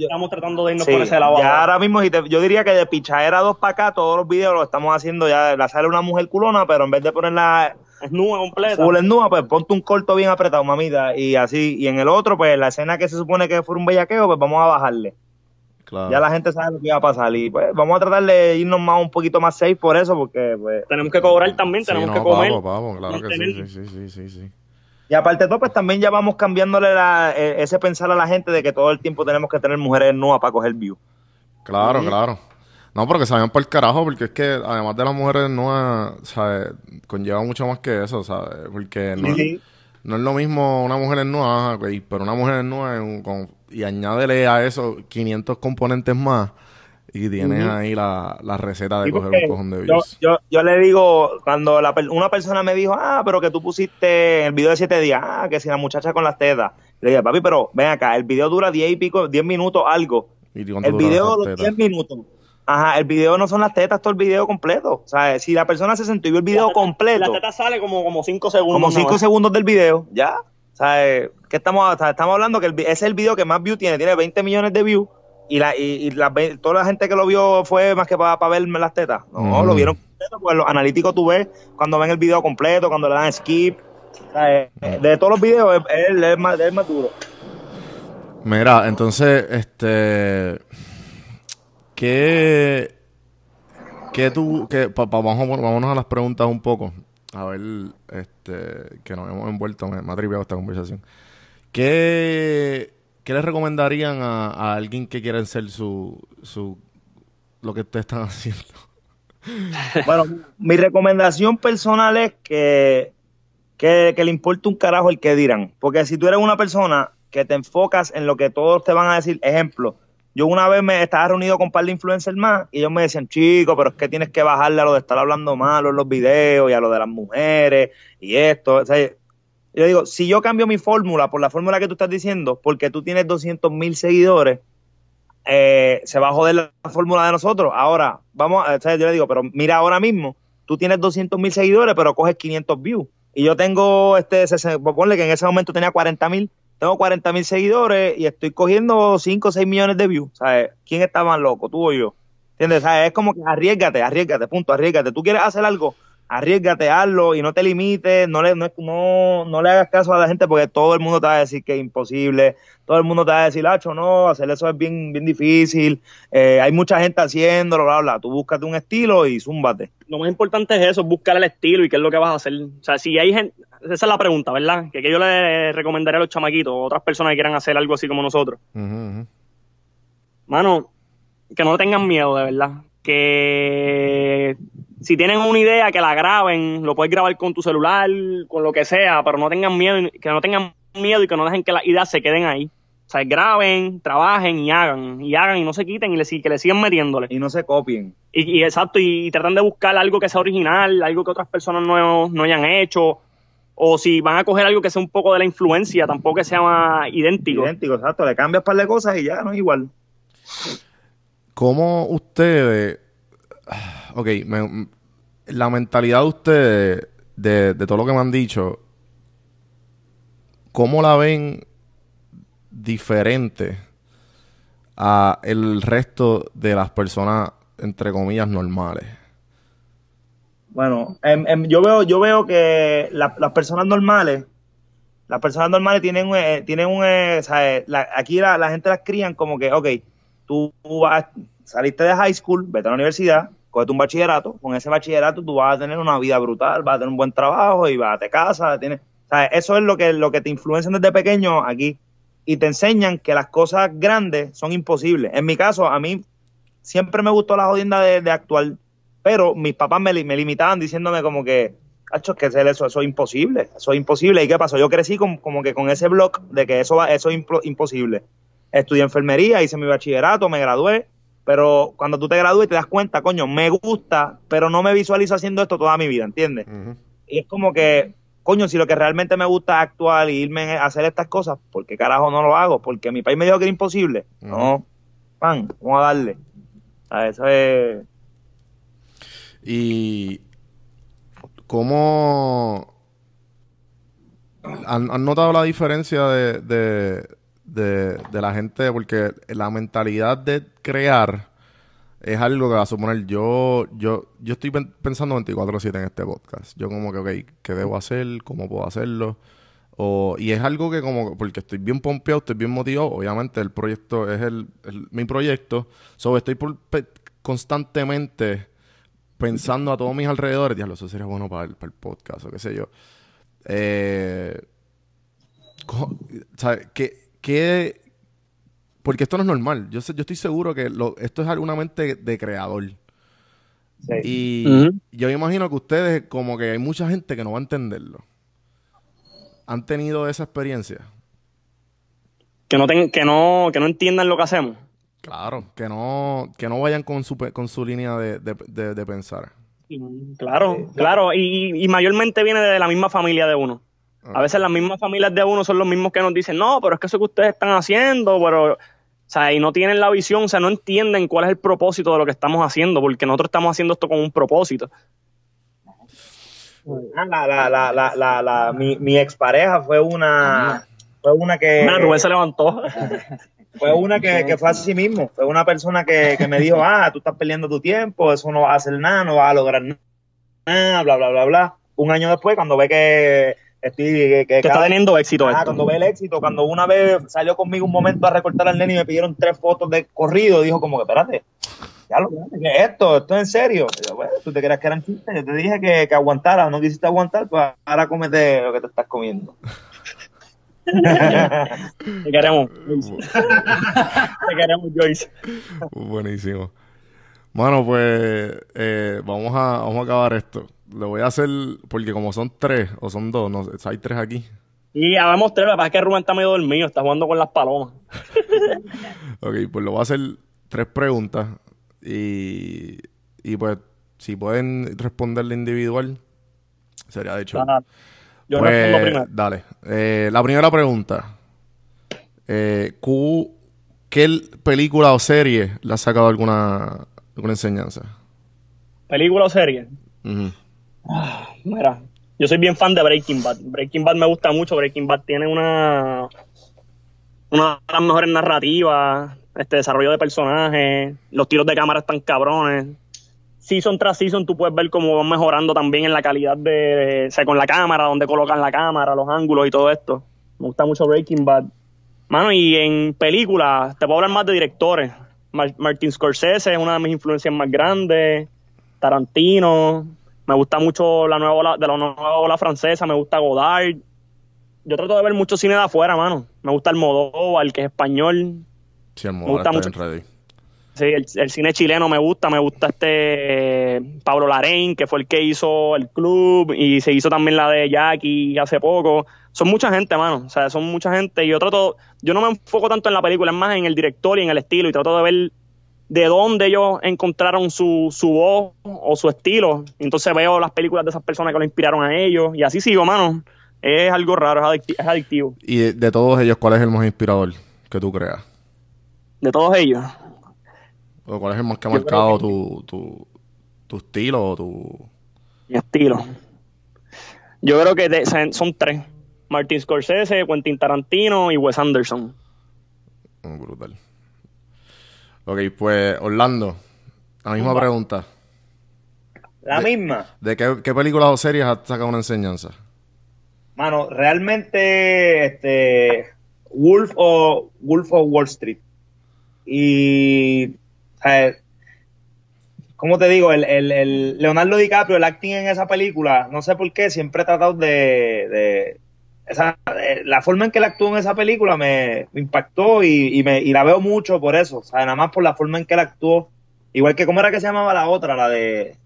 Speaker 5: estamos tratando de irnos
Speaker 6: Sí,
Speaker 5: por ese lado.
Speaker 6: ya
Speaker 5: ahora.
Speaker 6: ahora mismo, si te- yo diría que de pichadera 2 para acá, todos los videos los estamos haciendo ya, la sale una mujer culona, pero en vez de ponerla
Speaker 5: Es nube completa.
Speaker 6: full desnuda, pues ponte un corto bien apretado, mamita, y así, y en el otro, pues la escena que se supone que fue un bellaqueo, pues vamos a bajarle.
Speaker 1: Claro.
Speaker 6: Ya la gente sabe lo que va a pasar, y pues vamos a tratar de irnos más un poquito más safe por eso, porque pues...
Speaker 5: Tenemos que cobrar también,
Speaker 1: Sí,
Speaker 5: tenemos
Speaker 1: no,
Speaker 5: que comer.
Speaker 1: claro que sí, sí, sí, sí, sí, sí.
Speaker 6: Y aparte de todo, pues también ya vamos cambiándole la- eh, ese pensar a la gente de que todo el tiempo tenemos que tener mujeres nuevas para coger view.
Speaker 1: Claro, claro. No, porque sabían por el carajo, porque es que además de las mujeres no, ¿sabes? Conlleva mucho más que eso, ¿sabes? Porque no,
Speaker 6: Sí.
Speaker 1: no es lo mismo una mujer en nueva, pero una mujer en nueva y añádele a eso 500 componentes más y tienes ahí la, la receta de
Speaker 6: Sí,
Speaker 1: coger un cojón de
Speaker 6: yo,
Speaker 1: views.
Speaker 6: yo, yo le digo, cuando la una persona me dijo, ah, pero que tú pusiste el video de 7 días, ah, que si la muchacha con las tetas. Le dije, papi, pero ven acá, el video dura 10 y pico, 10 minutos, algo.
Speaker 1: ¿Y cuánto
Speaker 6: El video, los
Speaker 1: tetas?
Speaker 6: 10 minutos. Ajá, el video no son las tetas, todo el video completo. O sea, si la persona se sentó y vio el video
Speaker 5: La teta-
Speaker 6: completo,
Speaker 5: La teta sale como 5 cinco segundos.
Speaker 6: como
Speaker 5: nada
Speaker 6: 5
Speaker 5: más.
Speaker 6: segundos del video, ya. O sea, ¿qué estamos, estamos hablando que el ese es el video que más views tiene, tiene 20 millones de views. Y, la, y, y la toda la gente que lo vio fue más que para ver las tetas. No, lo vieron completo, pues los analíticos tú ves cuando ven el video completo, cuando le dan skip. O sea, eh, de todos los videos, es, es- más, más duro.
Speaker 1: Mira, entonces, este. ¿Qué. ¿Qué tú. Qué, pa- pa- vamos, vámonos a las preguntas un poco. A ver, este. Que nos hemos envuelto. Me, me ha tripeado esta conversación. ¿Qué. ¿Qué les recomendarían a, alguien que quiera ser su. su lo que ustedes están haciendo?
Speaker 6: Bueno, mi recomendación personal es que, que, que le importe un carajo el que dirán. Porque si tú eres una persona que te enfocas en lo que todos te van a decir, ejemplo, Yo una vez me estaba reunido con un par de influencers más y ellos me decían, chico, pero es que tienes que bajarle a lo de estar hablando malo en los videos y a lo de las mujeres y esto. O sea, yo digo, si yo cambio mi fórmula por la fórmula que tú estás diciendo, porque tú tienes 200 mil seguidores, eh, se va a joder la fórmula de nosotros. Ahora, vamos, sea, yo le digo, pero mira ahora mismo, tú tienes 200 mil seguidores, pero coges 500 views. Y yo tengo, este, ponle que en ese momento tenía 40 mil, tengo 40 mil seguidores y estoy cogiendo 5 o 6 millones de views. ¿Sabes? ¿Quién está más loco, tú o yo? ¿Entiendes? Es como que arriesgate, arriesgate, punto, arriesgate. Tú quieres hacer algo, arriesgate, hazlo y no te limites, no le, no, no, no le hagas caso a la gente porque todo el mundo te va a decir que es imposible, todo el mundo te va a decir, Lacho, no, hacer eso es bien, bien difícil, eh, hay mucha gente haciéndolo, bla, bla, tú búscate un estilo y zúmbate.
Speaker 5: Lo más importante es eso, es buscar el estilo y qué es lo que vas a hacer. O sea, si hay gente, esa es la pregunta, ¿verdad? Que, que yo le recomendaría a los chamaquitos, o otras personas que quieran hacer algo así como nosotros.
Speaker 1: Ujú.
Speaker 5: Mano, que no tengan miedo, de verdad. Que si tienen una idea, que la graben, lo puedes grabar con tu celular, con lo que sea, pero no tengan miedo, que no tengan miedo y que no dejen que las ideas se queden ahí. O sea, graben, trabajen y hagan, y hagan y no se quiten y le, que le sigan metiéndole.
Speaker 6: Y no se copien.
Speaker 5: Y, y exacto, y, tratan de buscar algo que sea original, algo que otras personas no, no hayan hecho, o si van a coger algo que sea un poco de la influencia, tampoco que sea idéntico.
Speaker 6: Idéntico, exacto, le cambias un par de cosas y ya no es igual.
Speaker 1: ¿Cómo ustedes... Ok, la mentalidad de ustedes, de, todo lo que me han dicho, ¿cómo la ven diferente a el resto de las personas, entre comillas, normales?
Speaker 6: Bueno, em, em, yo veo, yo veo que la- las personas normales, las personas normales tienen, eh, tienen un, eh. La- aquí la, la gente las crían como que, ok, tú vas, saliste de high school, vete a la universidad, cógete un bachillerato, con ese bachillerato tú vas a tener una vida brutal, vas a tener un buen trabajo y vas a te casa, tienes, ¿sabes? Eso es lo que, lo que te influencian desde pequeño aquí y te enseñan que las cosas grandes son imposibles. En mi caso, a mí siempre me gustó la jodienda de, de actuar, pero mis papás me, me limitaban diciéndome como que, Hacho, que eso, eso es imposible, eso es imposible. ¿Y qué pasó? Yo crecí con- como que con ese blog de que eso, va, eso es imposible. Estudié enfermería, hice mi bachillerato, me gradué, pero cuando tú te gradúes te das cuenta, coño, me gusta, pero no me visualizo haciendo esto toda mi vida, ¿entiendes? Y es como que, coño, si lo que realmente me gusta es actuar y irme a hacer estas cosas, ¿por qué carajo no lo hago? Porque mi país me dijo que era imposible. No, pan, vamos a darle. A eso es...
Speaker 1: Y cómo han, han notado la diferencia de, de, de, de la gente, porque la mentalidad de crear es algo que va a suponer yo, yo, yo estoy pen- pensando 24/7 en este podcast. Yo como que, ok, ¿qué debo hacer? ¿Cómo puedo hacerlo? O, y es algo que como, porque estoy bien pompeado, estoy bien motivado, obviamente el proyecto es el, el- mi proyecto, so estoy constantemente pensando a todos mis alrededores, diablo, eso sería bueno para el, para el podcast o qué sé yo. Eh, ¿sabe? ¿Qué, qué- porque esto no es normal. Yo, sé- yo estoy seguro que lo- esto es alguna mente de creador.
Speaker 6: sí.
Speaker 1: Y yo me imagino que ustedes, como que hay mucha gente que no va a entenderlo. ¿Han tenido esa experiencia?
Speaker 5: Que no, ten- que, no, que no entiendan lo que hacemos.
Speaker 1: Claro, que no, que no vayan con su, pe- con su línea de, de- de- de pensar.
Speaker 5: Claro, claro, y, y mayormente viene de la misma familia de uno. A veces las mismas familias de uno son los mismos que nos dicen, no, pero es que eso que ustedes están haciendo, pero, o sea, y no tienen la visión, o sea, no entienden cuál es el propósito de lo que estamos haciendo, porque nosotros estamos haciendo esto con un propósito.
Speaker 6: Ah, La, la, la, la, la, la- mi, mi expareja fue una, fue una que,
Speaker 5: Rubén se levantó.
Speaker 6: fue una que, que fue así mismo, fue una persona que, que me dijo, ah, tú estás perdiendo tu tiempo, eso no va a hacer nada, no vas a lograr nada, bla, bla, bla, bla. Un año después, cuando ve que estoy, que, que
Speaker 5: que está teniendo éxito
Speaker 6: Ah,
Speaker 5: esto.
Speaker 6: cuando ve el éxito, cuando una vez salió conmigo un momento a recortar al nene y me pidieron tres fotos de corrido, dijo como que, espérate, ya lo ¿qué es esto? ¿Esto es en serio? Yo, bueno, tú te creas que eran chistes, yo te dije que, que aguantara, no quisiste aguantar, pues ahora comete lo que te estás comiendo.
Speaker 5: Te queremos, Joyce. Te queremos, Joyce.
Speaker 1: Buenísimo. Bueno, pues eh, vamos, a, vamos a acabar esto. Lo voy a hacer porque como son tres o son dos, no hay tres aquí.
Speaker 5: Y ya tres, lo que pasa es que Rubén está medio dormido, está jugando con las palomas.
Speaker 1: Ok, pues lo voy a hacer tres preguntas y, y pues si pueden responderle individual, sería de hecho.
Speaker 5: Ajá. Yo
Speaker 1: Pues,
Speaker 5: respondo primero.
Speaker 1: Dale. Eh, la primera pregunta. Eh, ¿Qué película o serie le ha sacado alguna, alguna enseñanza?
Speaker 5: ¿Película o serie?
Speaker 1: Ujú.
Speaker 5: Mira, yo soy bien fan de Breaking Bad. Breaking Bad me gusta mucho. Breaking Bad tiene una, una de las mejores narrativas, este desarrollo de personajes, los tiros de cámara están cabrones. Season tras season tú puedes ver cómo van mejorando también en la calidad de, o sea, con la cámara, donde colocan la cámara, los ángulos y todo esto. Me gusta mucho Breaking Bad. Mano, y en películas, te puedo hablar más de directores. Mar- Martin Scorsese es una de mis influencias más grandes. Tarantino. Me gusta mucho la nueva ola, de la nueva ola francesa. Me gusta Godard. Yo trato de ver mucho cine de afuera, mano. Me gusta el Modóvar, el que es español.
Speaker 1: Sí, el
Speaker 5: Me gusta
Speaker 1: está
Speaker 5: mucho. Sí, el, el cine chileno me gusta, me gusta este Pablo Larraín, que fue el que hizo el club y se hizo también la de Jackie hace poco. Son mucha gente, mano, o sea, son mucha gente y yo trato, yo no me enfoco tanto en la película, es más en el director y en el estilo y trato de ver de dónde ellos encontraron su, su voz o su estilo. Entonces veo las películas de esas personas que lo inspiraron a ellos y así sigo, mano. Es algo raro, es, adicti- es adictivo.
Speaker 1: Y de, de todos ellos, ¿cuál es el más inspirador que tú creas?
Speaker 5: De todos ellos.
Speaker 1: ¿O cuál es el más que ha
Speaker 5: Yo
Speaker 1: marcado tu, tu, tu estilo o tu...
Speaker 5: mi estilo. Yo creo que de- son tres. Martin Scorsese, Quentin Tarantino y Wes Anderson.
Speaker 1: Oh, brutal. Ok, pues Orlando, la misma pregunta.
Speaker 6: La misma.
Speaker 1: ¿De qué, qué películas o series has sacado una enseñanza?
Speaker 6: Mano, realmente, este, Wolf o Wolf of Wall Street. Y, sea, ¿cómo te digo? El, el, el Leonardo DiCaprio, el acting en esa película, no sé por qué, siempre he tratado de, de esa, eh, la forma en que él actuó en esa película me, me impactó y, y, me, y la veo mucho por eso, o sea, nada más por la forma en que él actuó. Igual que, ¿cómo era que se llamaba la otra? La de,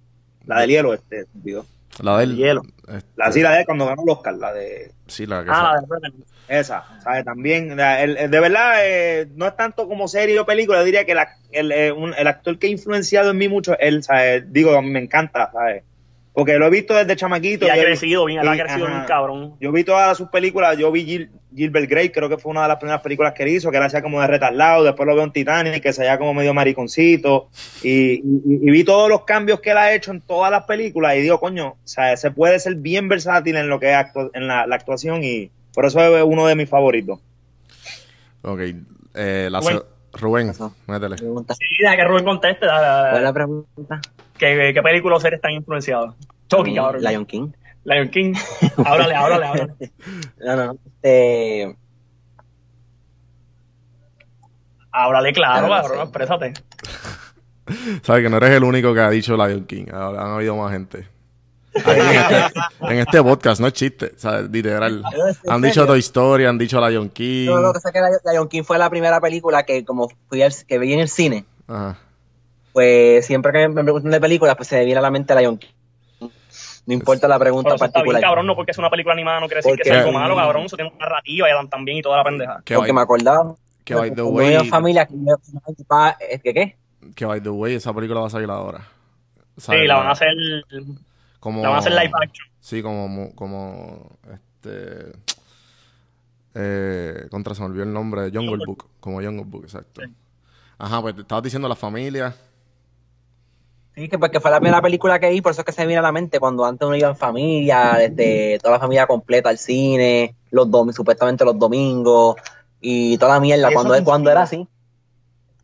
Speaker 6: la del hielo, este, digo.
Speaker 1: La del...
Speaker 5: Hielo.
Speaker 1: este,
Speaker 6: La, sí, la de cuando ganó el Oscar, la de...
Speaker 1: sí, la que
Speaker 5: Ah,
Speaker 1: sa-
Speaker 5: la de Revenant.
Speaker 6: Esa, ¿sabes? También, la- el- el- de verdad, eh, no es tanto como serie o película, yo diría que la- el, eh, un- el actor que ha influenciado en mí mucho él, ¿sabes? Digo, a mí me encanta, ¿sabes? Porque lo he visto desde chamaquito.
Speaker 5: Y ha crecido bien, ha crecido bien cabrón.
Speaker 6: Yo vi todas sus películas, yo vi Gil- Gilbert Grape, creo que fue una de las primeras películas que él hizo, que él hacía como de retardado, después lo veo en Titanic, que se hacía como medio mariconcito, y, y- y vi todos los cambios que él ha hecho en todas las películas, y digo, coño, o sea, se puede ser bien versátil en lo que es actu- en la, la actuación, y por eso es uno de mis favoritos.
Speaker 1: Ok, eh, la
Speaker 5: Rubén.
Speaker 1: Rubén,
Speaker 7: Pasó.
Speaker 1: métele.
Speaker 7: Pregunta.
Speaker 5: Sí, deja que Rubén conteste. dale, dale,
Speaker 7: ¿Cuál es
Speaker 5: dale.
Speaker 7: la pregunta?
Speaker 5: ¿Qué, qué película o serie están influenciadas? Chucky, cabrón.
Speaker 7: Lion King.
Speaker 5: Lion King. Háblale, háblale, háblale.
Speaker 7: No, no, no. Este,
Speaker 5: Háblale claro,
Speaker 7: Ah,
Speaker 5: cabrón, exprésate.
Speaker 1: Sabes que no eres el único que ha dicho Lion King. Ha- Han habido más gente. Ahí en, este, en este podcast, no es chiste. ¿sabes? Literal.
Speaker 7: ¿En
Speaker 1: Han dicho Toy Story, han dicho Lion King.
Speaker 7: no, lo que sé que Lion- Lion King fue la primera película que como fui al, que vi en el cine,
Speaker 1: Ajá.
Speaker 7: Pues siempre que me preguntan de películas, pues se me viene a la mente Lion King. No importa la pregunta
Speaker 5: Pero eso está bien,
Speaker 7: particular.
Speaker 5: cabrón, no porque es una película animada no quiere decir que
Speaker 7: Porque-
Speaker 5: sea algo malo, cabrón. Eso tiene una narrativa y Adam también y toda la pendeja.
Speaker 1: Que
Speaker 7: porque
Speaker 1: by,
Speaker 7: me acordaba.
Speaker 1: que by the way,
Speaker 7: en familia que yo- mi papá, ¿es que qué?
Speaker 1: que by the way, esa película va a salir ahora.
Speaker 5: Sí,
Speaker 1: ¿Sabes?
Speaker 5: la van a hacer,
Speaker 1: como,
Speaker 5: la van a hacer live action.
Speaker 1: Sí, como, como, este, eh, contra se me olvidó el nombre de Jungle Book, como Jungle Book, exacto. Ajá, pues te estabas diciendo la familia.
Speaker 7: Sí, que porque fue la primera película que vi, por eso es que se me viene a la mente cuando antes uno iba en familia, desde toda la familia completa al cine, los dom supuestamente los domingos y toda la mierda,
Speaker 6: Eso
Speaker 7: cuando, era así.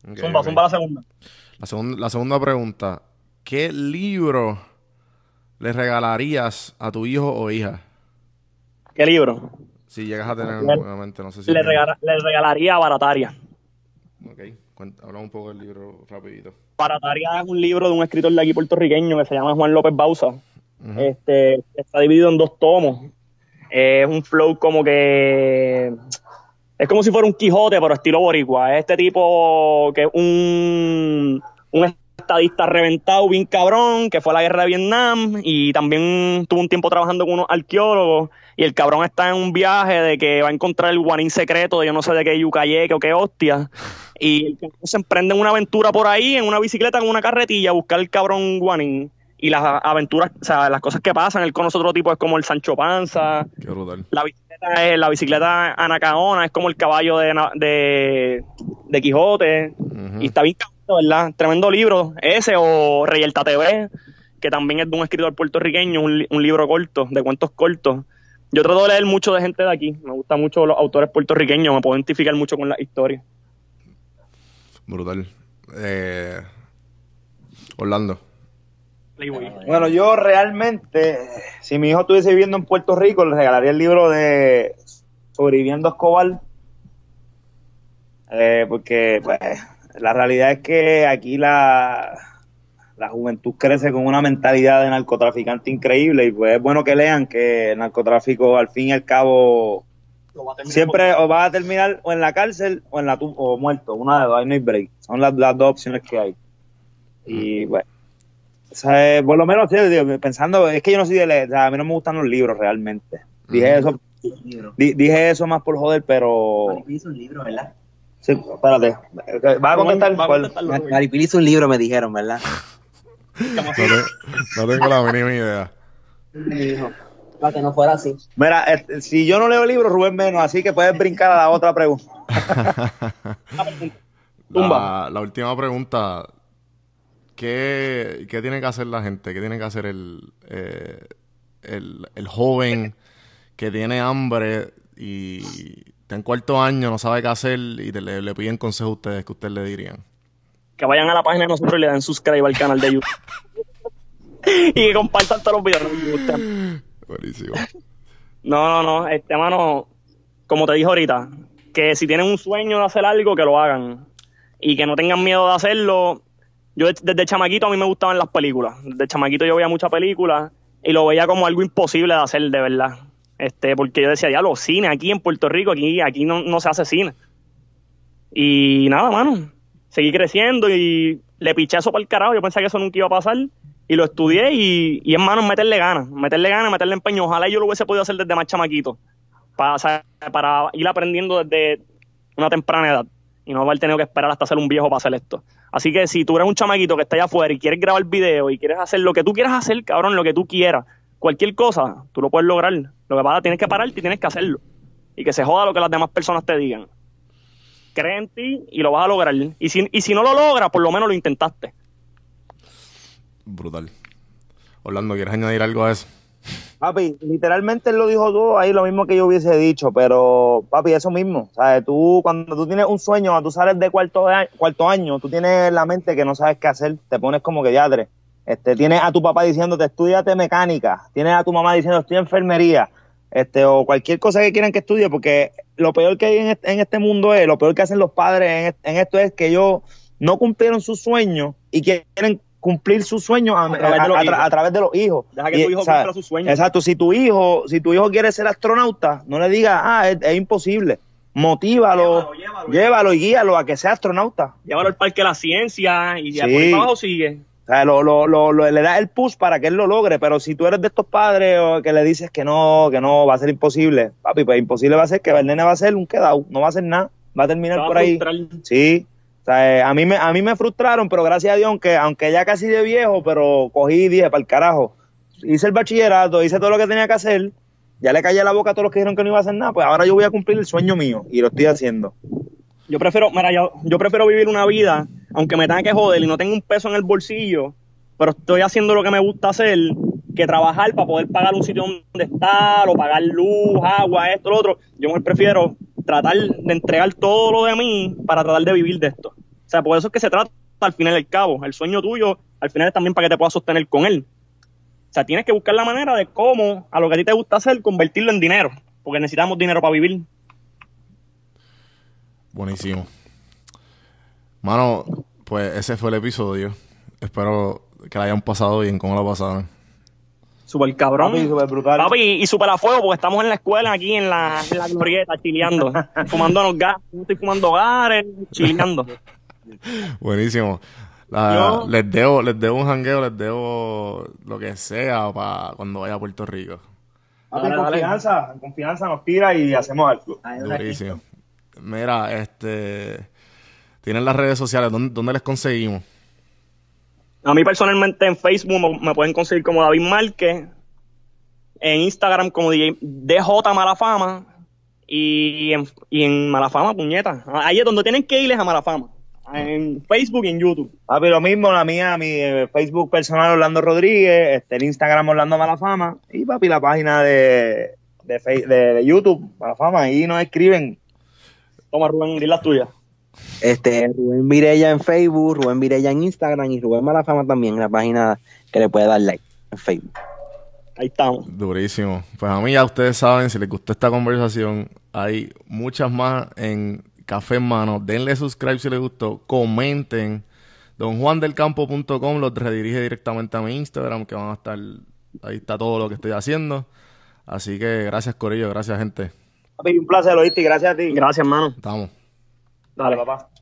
Speaker 1: Ok,
Speaker 5: Zumba, zumba la segunda.
Speaker 1: La, segun- la segunda pregunta, ¿qué libro le regalarías a tu hijo o hija?
Speaker 5: ¿Qué libro?
Speaker 1: Si llegas a tener,
Speaker 5: Le-
Speaker 1: obviamente, no sé si...
Speaker 5: Le, regala- le regalaría Barataria.
Speaker 1: Ok, cuenta, habla un poco del libro rapidito.
Speaker 5: Barataria es un libro de un escritor de aquí puertorriqueño que se llama Juan López Bausa. Este, está dividido en dos tomos. Es un flow como que es como si fuera un Quijote, pero estilo boricua. Es este tipo que es un, un estadista reventado, bien cabrón, que fue a la guerra de Vietnam y también tuvo un tiempo trabajando con unos arqueólogos y el cabrón está en un viaje de que va a encontrar el guanín secreto de yo no sé de qué yucayeque o qué hostia y el cabrón se emprende en una aventura por ahí en una bicicleta en una carretilla a buscar el cabrón guanín y las aventuras, o sea, las cosas que pasan, él conoce otro tipo, es como el Sancho Panza,
Speaker 1: Qué brutal.
Speaker 5: la bicicleta es la bicicleta anacaona, es como el caballo de, de, de Quijote. Y está bien ¿verdad? Tremendo libro. Ese o Reyelta TV, que también es de un escritor puertorriqueño, un, un libro corto, de cuentos cortos. Yo trato de leer mucho de gente de aquí. Me gustan mucho los autores puertorriqueños, me puedo identificar mucho con las historias.
Speaker 1: Brutal. Eh, Orlando.
Speaker 6: Bueno, yo realmente, si mi hijo estuviese viviendo en Puerto Rico, le regalaría el libro de Sobreviviendo a Escobar. Eh, porque, pues, la realidad es que aquí la, la juventud crece con una mentalidad de narcotraficante increíble y pues es bueno que lean que el narcotráfico al fin y al cabo siempre o va a terminar o en la cárcel o en la o muerto, una de dos, ahí no hay break. Son las, las dos opciones que hay. Y bueno, o sea, eh, por lo menos pensando, es que yo no soy de leer, o sea, a mí no me gustan los libros realmente. Dije eso, di- dije eso más por joder, pero
Speaker 7: libro, ¿verdad?
Speaker 6: Sí, espérate, ¿vas a contestar?
Speaker 5: Va.
Speaker 7: Maripili hizo un libro, me dijeron, ¿verdad?
Speaker 1: No, te- no tengo la mínima idea.
Speaker 7: Me dijo. Para que no fuera así.
Speaker 6: Mira, si yo no leo libros, Rubén menos, así que puedes brincar a la otra pregunta.
Speaker 5: Tumba.
Speaker 1: La, la última pregunta. ¿Qué, ¿Qué tiene que hacer la gente? ¿Qué tiene que hacer el, eh, el, el joven que tiene hambre y está en cuarto año, no sabe qué hacer y te- le, le piden consejo a ustedes que ustedes le dirían?
Speaker 5: que vayan a la página de nosotros y le den subscribe al canal de YouTube. y que compartan todos los videos. Me gustan.
Speaker 1: Buenísimo.
Speaker 5: no, no, no. Este mano, como te dije ahorita, que si tienen un sueño de hacer algo, que lo hagan. Y que no tengan miedo de hacerlo. Yo de- desde chamaquito a mí me gustaban las películas. Desde chamaquito yo veía muchas películas y lo veía como algo imposible de hacer, de verdad. Este, porque yo decía, diablo, cine aquí en Puerto Rico, aquí, aquí no, no se hace cine. Y nada, mano. Seguí creciendo y le piché eso para el carajo. Yo pensé que eso nunca iba a pasar. Y lo estudié y, y hermano, meterle ganas. Meterle ganas, meterle empeño. Ojalá yo lo hubiese podido hacer desde más chamaquito. Para, para ir aprendiendo desde una temprana edad. Y no haber tenido que esperar hasta ser un viejo para hacer esto. Así que si tú eres un chamaquito que está allá afuera y quieres grabar video y quieres hacer lo que tú quieras hacer, cabrón, lo que tú quieras, cualquier cosa, tú lo puedes lograr. Lo que pasa, tienes que pararte y tienes que hacerlo. Y que se joda lo que las demás personas te digan cree en ti y lo vas a lograr. Y si, y si no lo logras, por lo menos lo intentaste.
Speaker 1: Brutal. Orlando, ¿quieres añadir algo a eso?
Speaker 6: Papi, literalmente él lo dijo todo ahí, lo mismo que yo hubiese dicho, pero papi, eso mismo. ¿sabes? Tú, cuando tú tienes un sueño, tú sales de cuarto, de a- cuarto año, tú tienes en la mente que no sabes qué hacer, te pones como que diadre. Este, tienes a tu papá diciéndote, estudiate mecánica, tienes a tu mamá diciendo, estudia enfermería, este, o cualquier cosa que quieran que estudie, porque lo peor que hay en este, en este mundo es, lo peor que hacen los padres en, est- en esto es que ellos no cumplieron sus sueños y quieren cumplir sus sueños a,
Speaker 5: A través de los
Speaker 6: a- a tra-
Speaker 5: hijos.
Speaker 6: a través de los hijos.
Speaker 5: Deja que
Speaker 6: Y,
Speaker 5: tu hijo
Speaker 6: ¿sabes?
Speaker 5: cumpla sus sueños.
Speaker 6: Exacto, si tu hijo, si tu hijo quiere ser astronauta, no le digas, ah, es, es imposible. Motívalo,
Speaker 5: Llévalo, llévalo.
Speaker 6: llévalo y guíalo a que sea astronauta.
Speaker 5: Llévalo al parque de la ciencia y ya
Speaker 6: Sí.
Speaker 5: por ahí abajo sigue.
Speaker 6: O sea, lo, lo, lo, lo- le das el push para que él lo logre, pero si tú eres de estos padres o que le dices que no, que no, va a ser imposible, papi, pues imposible va a ser que el nene va a ser un quedado, no va a hacer nada, va a terminar
Speaker 5: Te va
Speaker 6: por
Speaker 5: a
Speaker 6: ahí. Sí, o sea, eh, a mí me, a mí me frustraron, pero gracias a Dios, aunque, aunque ya casi de viejo, pero cogí y dije, para el carajo, hice el bachillerato, hice todo lo que tenía que hacer, ya le callé la boca a todos los que dijeron que no iba a hacer nada, pues ahora yo voy a cumplir el sueño mío y lo estoy haciendo.
Speaker 5: Yo prefiero, mira, yo, yo prefiero vivir una vida, aunque me tenga que joder y no tenga un peso en el bolsillo, pero estoy haciendo lo que me gusta hacer, que trabajar para poder pagar un sitio donde estar, o pagar luz, agua, esto, lo otro. Yo mejor prefiero tratar de entregar todo lo de mí para tratar de vivir de esto. O sea, por eso es que se trata al final del cabo. El sueño tuyo, al final es también para que te puedas sostener con él. O sea, tienes que buscar la manera de cómo a lo que a ti te gusta hacer, convertirlo en dinero. Porque necesitamos dinero para vivir.
Speaker 1: Buenísimo. Mano, pues ese fue el episodio. Espero que la hayan pasado bien. ¿Cómo la pasaron?
Speaker 5: Super cabrón.
Speaker 6: Papi, súper brutal.
Speaker 5: Papi, y súper a fuego, porque estamos en la escuela aquí en la, en la glorieta, chileando, fumándonos gas. Yo estoy fumando gares, chileando.
Speaker 1: Buenísimo. La-
Speaker 5: Yo-
Speaker 1: les debo, les debo un jangueo, les debo lo que sea para cuando vaya a Puerto Rico.
Speaker 6: Papi,
Speaker 5: Dale,
Speaker 6: en
Speaker 5: dale.
Speaker 6: confianza, en confianza nos tira y hacemos algo.
Speaker 1: Durísimo. Mira, este. Tienen las redes sociales, ¿dónde, dónde les conseguimos?
Speaker 5: A mí personalmente en Facebook me, pueden conseguir como David Márquez, en Instagram como DJ, DJ Malafama y en, y en Malafama, puñeta. Ahí es donde tienen que ir es a Malafama. En Facebook y en YouTube.
Speaker 6: Papi, lo mismo, la mía, mi eh, Facebook personal Orlando Rodríguez, este, el Instagram Orlando Malafama y papi, la página de, de, de, de YouTube Malafama, ahí nos escriben.
Speaker 5: Toma Rubén, di las tuyas.
Speaker 7: Este, Rubén Virella en Facebook, Rubén Virella en Instagram y Rubén Malafama también en la página que le puede dar like en Facebook.
Speaker 5: Ahí estamos.
Speaker 1: Durísimo. Pues a mí ya ustedes saben, si les gustó esta conversación, hay muchas más en Café en Mano. Denle subscribe si les gustó. Comenten. Donjuandelcampo.com los redirige directamente a mi Instagram, que van a estar... Ahí está todo lo que estoy haciendo. Así que gracias, Corillo. Gracias, gente.
Speaker 6: Papi, un placer, oíste, y gracias a ti.
Speaker 5: Gracias, hermano.
Speaker 1: Estamos.
Speaker 5: 好
Speaker 6: 了，爸爸。